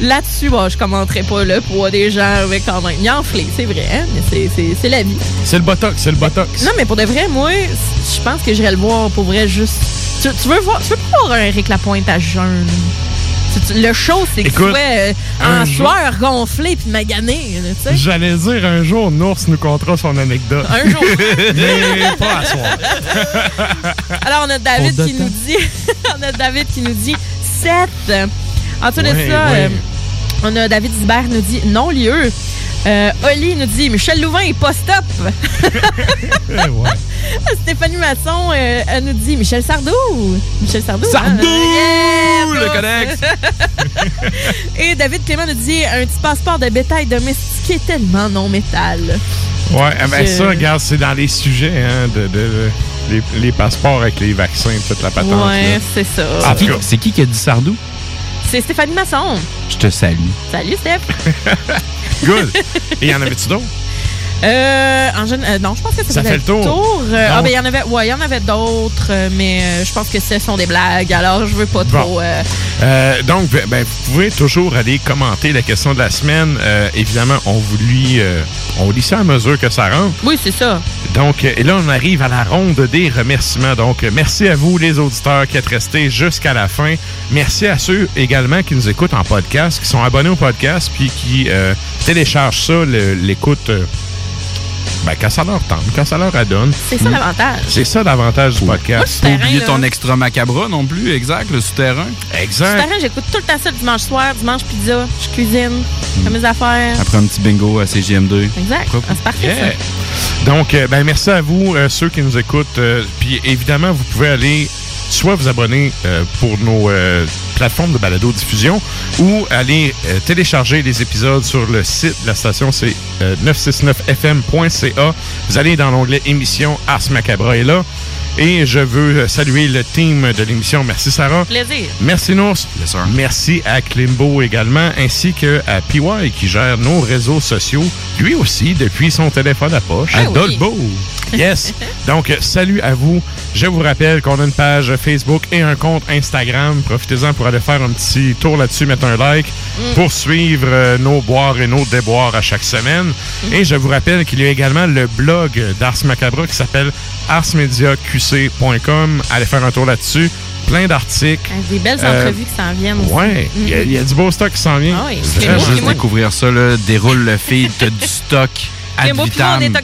Là-dessus, bon, je commenterai pas le poids des gens, mais quand même. Il est enflé, c'est vrai, hein? Mais c'est- la vie. C'est le botox, c'est le botox. Non, mais pour de vrai, moi, je pense que j'irais le voir pour vrai juste. Tu, tu veux voir, tu veux pas voir un Eric Lapointe à jeun? Le show, c'est que tu sois euh, un en jour- sueur gonflé puis magané. J'allais dire un jour, Nours nous contera son anecdote. Un jour. Mais pas à soir. Alors, on a David qui nous dit. on a David qui nous dit 7. En dessous de Ouais, ça, ouais. euh, on a David Zibert nous dit non lieu. Euh, Oli nous dit Michel Louvain est pas stop. Stéphanie Masson, euh, elle nous dit Michel Sardou. Michel Sardou. Sardou, hein? le connex. Et David Clément nous dit un petit passeport de bétail domestiqué tellement non métal. Ouais, eh ben ça, regarde, c'est dans les sujets, hein, de, de- de- les, les passeports avec les vaccins, toute la patente. Ouais, c'est ça. En tout cas, C'est qui qui a dit Sardou? C'est Stéphanie Masson. Je te salue. Salut, Steph. good. Et y en avait-tu d'autres? Euh, en euh, non, je pense que ça, Ça fait le tour. Euh, ah, ben, il y en avait, ouais, il y en avait d'autres, euh, mais je pense que ce sont des blagues, alors je veux pas Bon. trop. donc, ben, ben, vous pouvez toujours aller commenter la question de la semaine. Évidemment, on vous lit, on lit ça à mesure que ça rentre. Oui, c'est ça. Donc, et là, on arrive à la ronde des remerciements. Donc, merci à vous, les auditeurs, qui êtes restés jusqu'à la fin. Merci à ceux également qui nous écoutent en podcast, qui sont abonnés au podcast, puis qui téléchargent ça, l'écoute, ben, quand ça leur tente, quand ça leur adonne. C'est ça l'avantage. C'est ça l'avantage du podcast. Pas oublier ton extra macabre non plus, exact, le souterrain. Exact. Souterrain, j'écoute tout le temps ça le dimanche soir, dimanche pizza, je cuisine, je fais mes affaires. Après un petit bingo à CGM2. Exact. Ah, c'est parfait, Yeah. ça. Donc, euh, ben, merci à vous, euh, ceux qui nous écoutent. Euh, Puis, évidemment, vous pouvez aller soit vous abonner euh, pour nos euh, plateformes de balado-diffusion ou aller euh, télécharger les épisodes sur le site de la station, c'est euh, 969fm.ca. Vous allez dans l'onglet émission Ars Macabra est là. Et je veux euh, saluer le team de l'émission. Merci Sarah. Plaisir. Merci Nours. Merci à Klimbo également, ainsi que à PY qui gère nos réseaux sociaux, lui aussi depuis son téléphone à poche. Ah à oui. Dolbo. Yes. Donc, euh, salut à vous. Je vous rappelle qu'on a une page Facebook et un compte Instagram. Profitez-en pour aller faire un petit tour là-dessus, mettre un like Mm. pour suivre euh, nos boires et nos déboires à chaque semaine. Mm. Et je vous rappelle qu'il y a également le blog d'Ars Macabra qui s'appelle arsmediaqc.com. Allez faire un tour là-dessus. Plein d'articles. Ah, Des belles Euh, entrevues qui s'en viennent aussi. Ouais, il y a- il y, a du beau stock qui s'en vient. Ah oui. Découvrir ça, là. Déroule le feed, t'as du stock. Ad puis moi, on vitam. est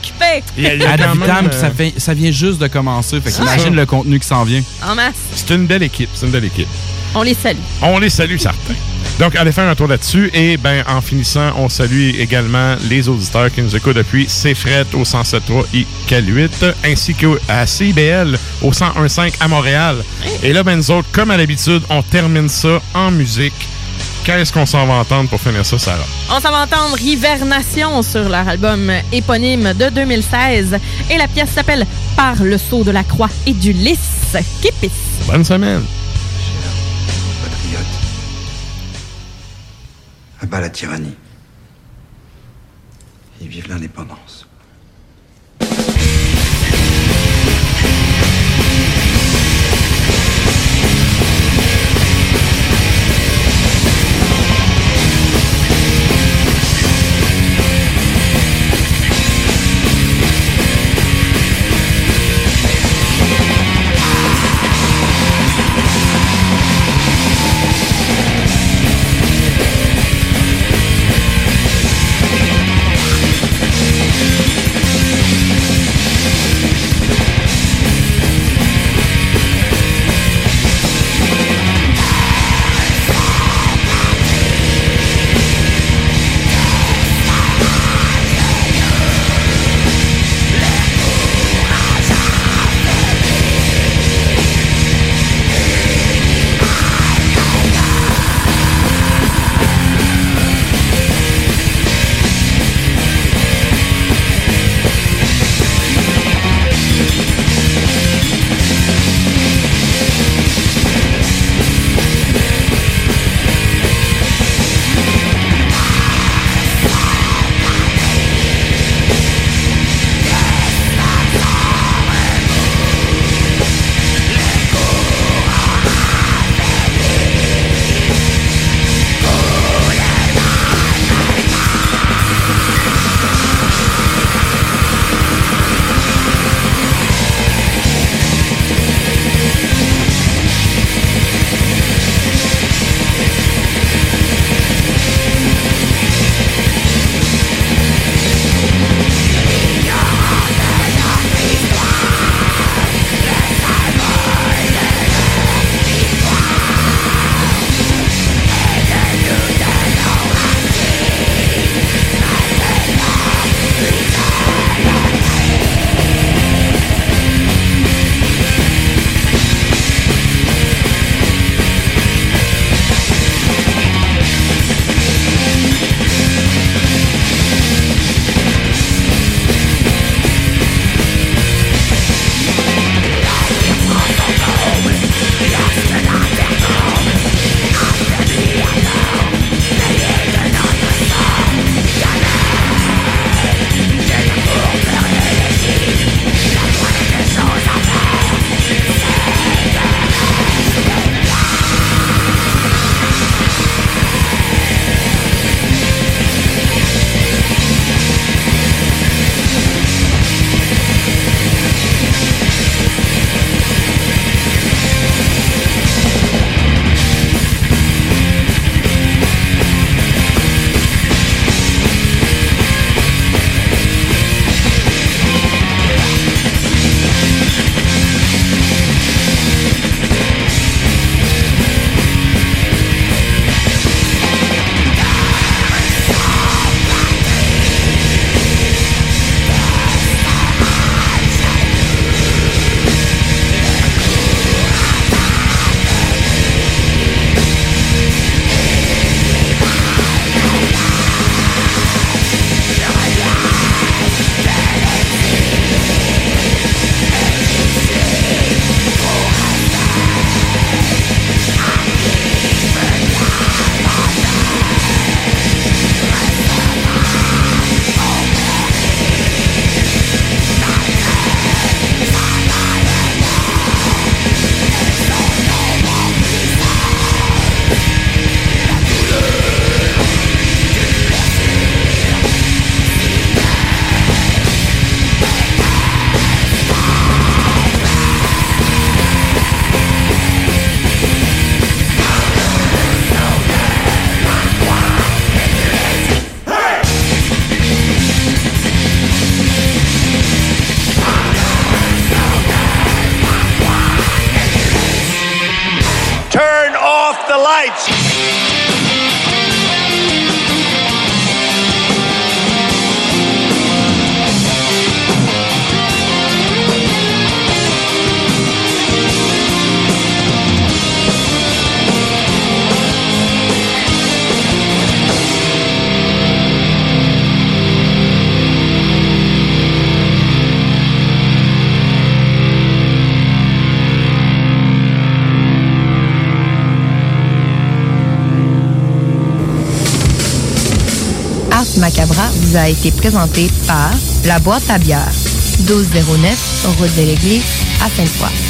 Ad vitam, puis ça, euh, fait- ça vient juste de commencer. Fait ça. le contenu qui s'en vient. En masse. C'est une belle équipe. C'est une belle équipe. On les salue. On les salue, certains. Donc, allez faire un tour là-dessus. Et ben, en finissant, on salue également les auditeurs qui nous écoutent depuis CFRET au 107.3 ICAL8, ainsi qu'à CIBL au 101.5 à Montréal. Et là, ben, nous autres, comme à l'habitude, on termine ça en musique. Qu'est-ce qu'on s'en va entendre pour finir ça, Sarah? On s'en va entendre Hivernation sur leur album éponyme de 2016. Et la pièce s'appelle Par le saut de la croix et du lys. Kipis. Bonne semaine. Patriote. À bas la tyrannie. Et vive l'indépendance. A été présenté par La Boîte à bière, 1209, route de l'église, à Sainte-Foy.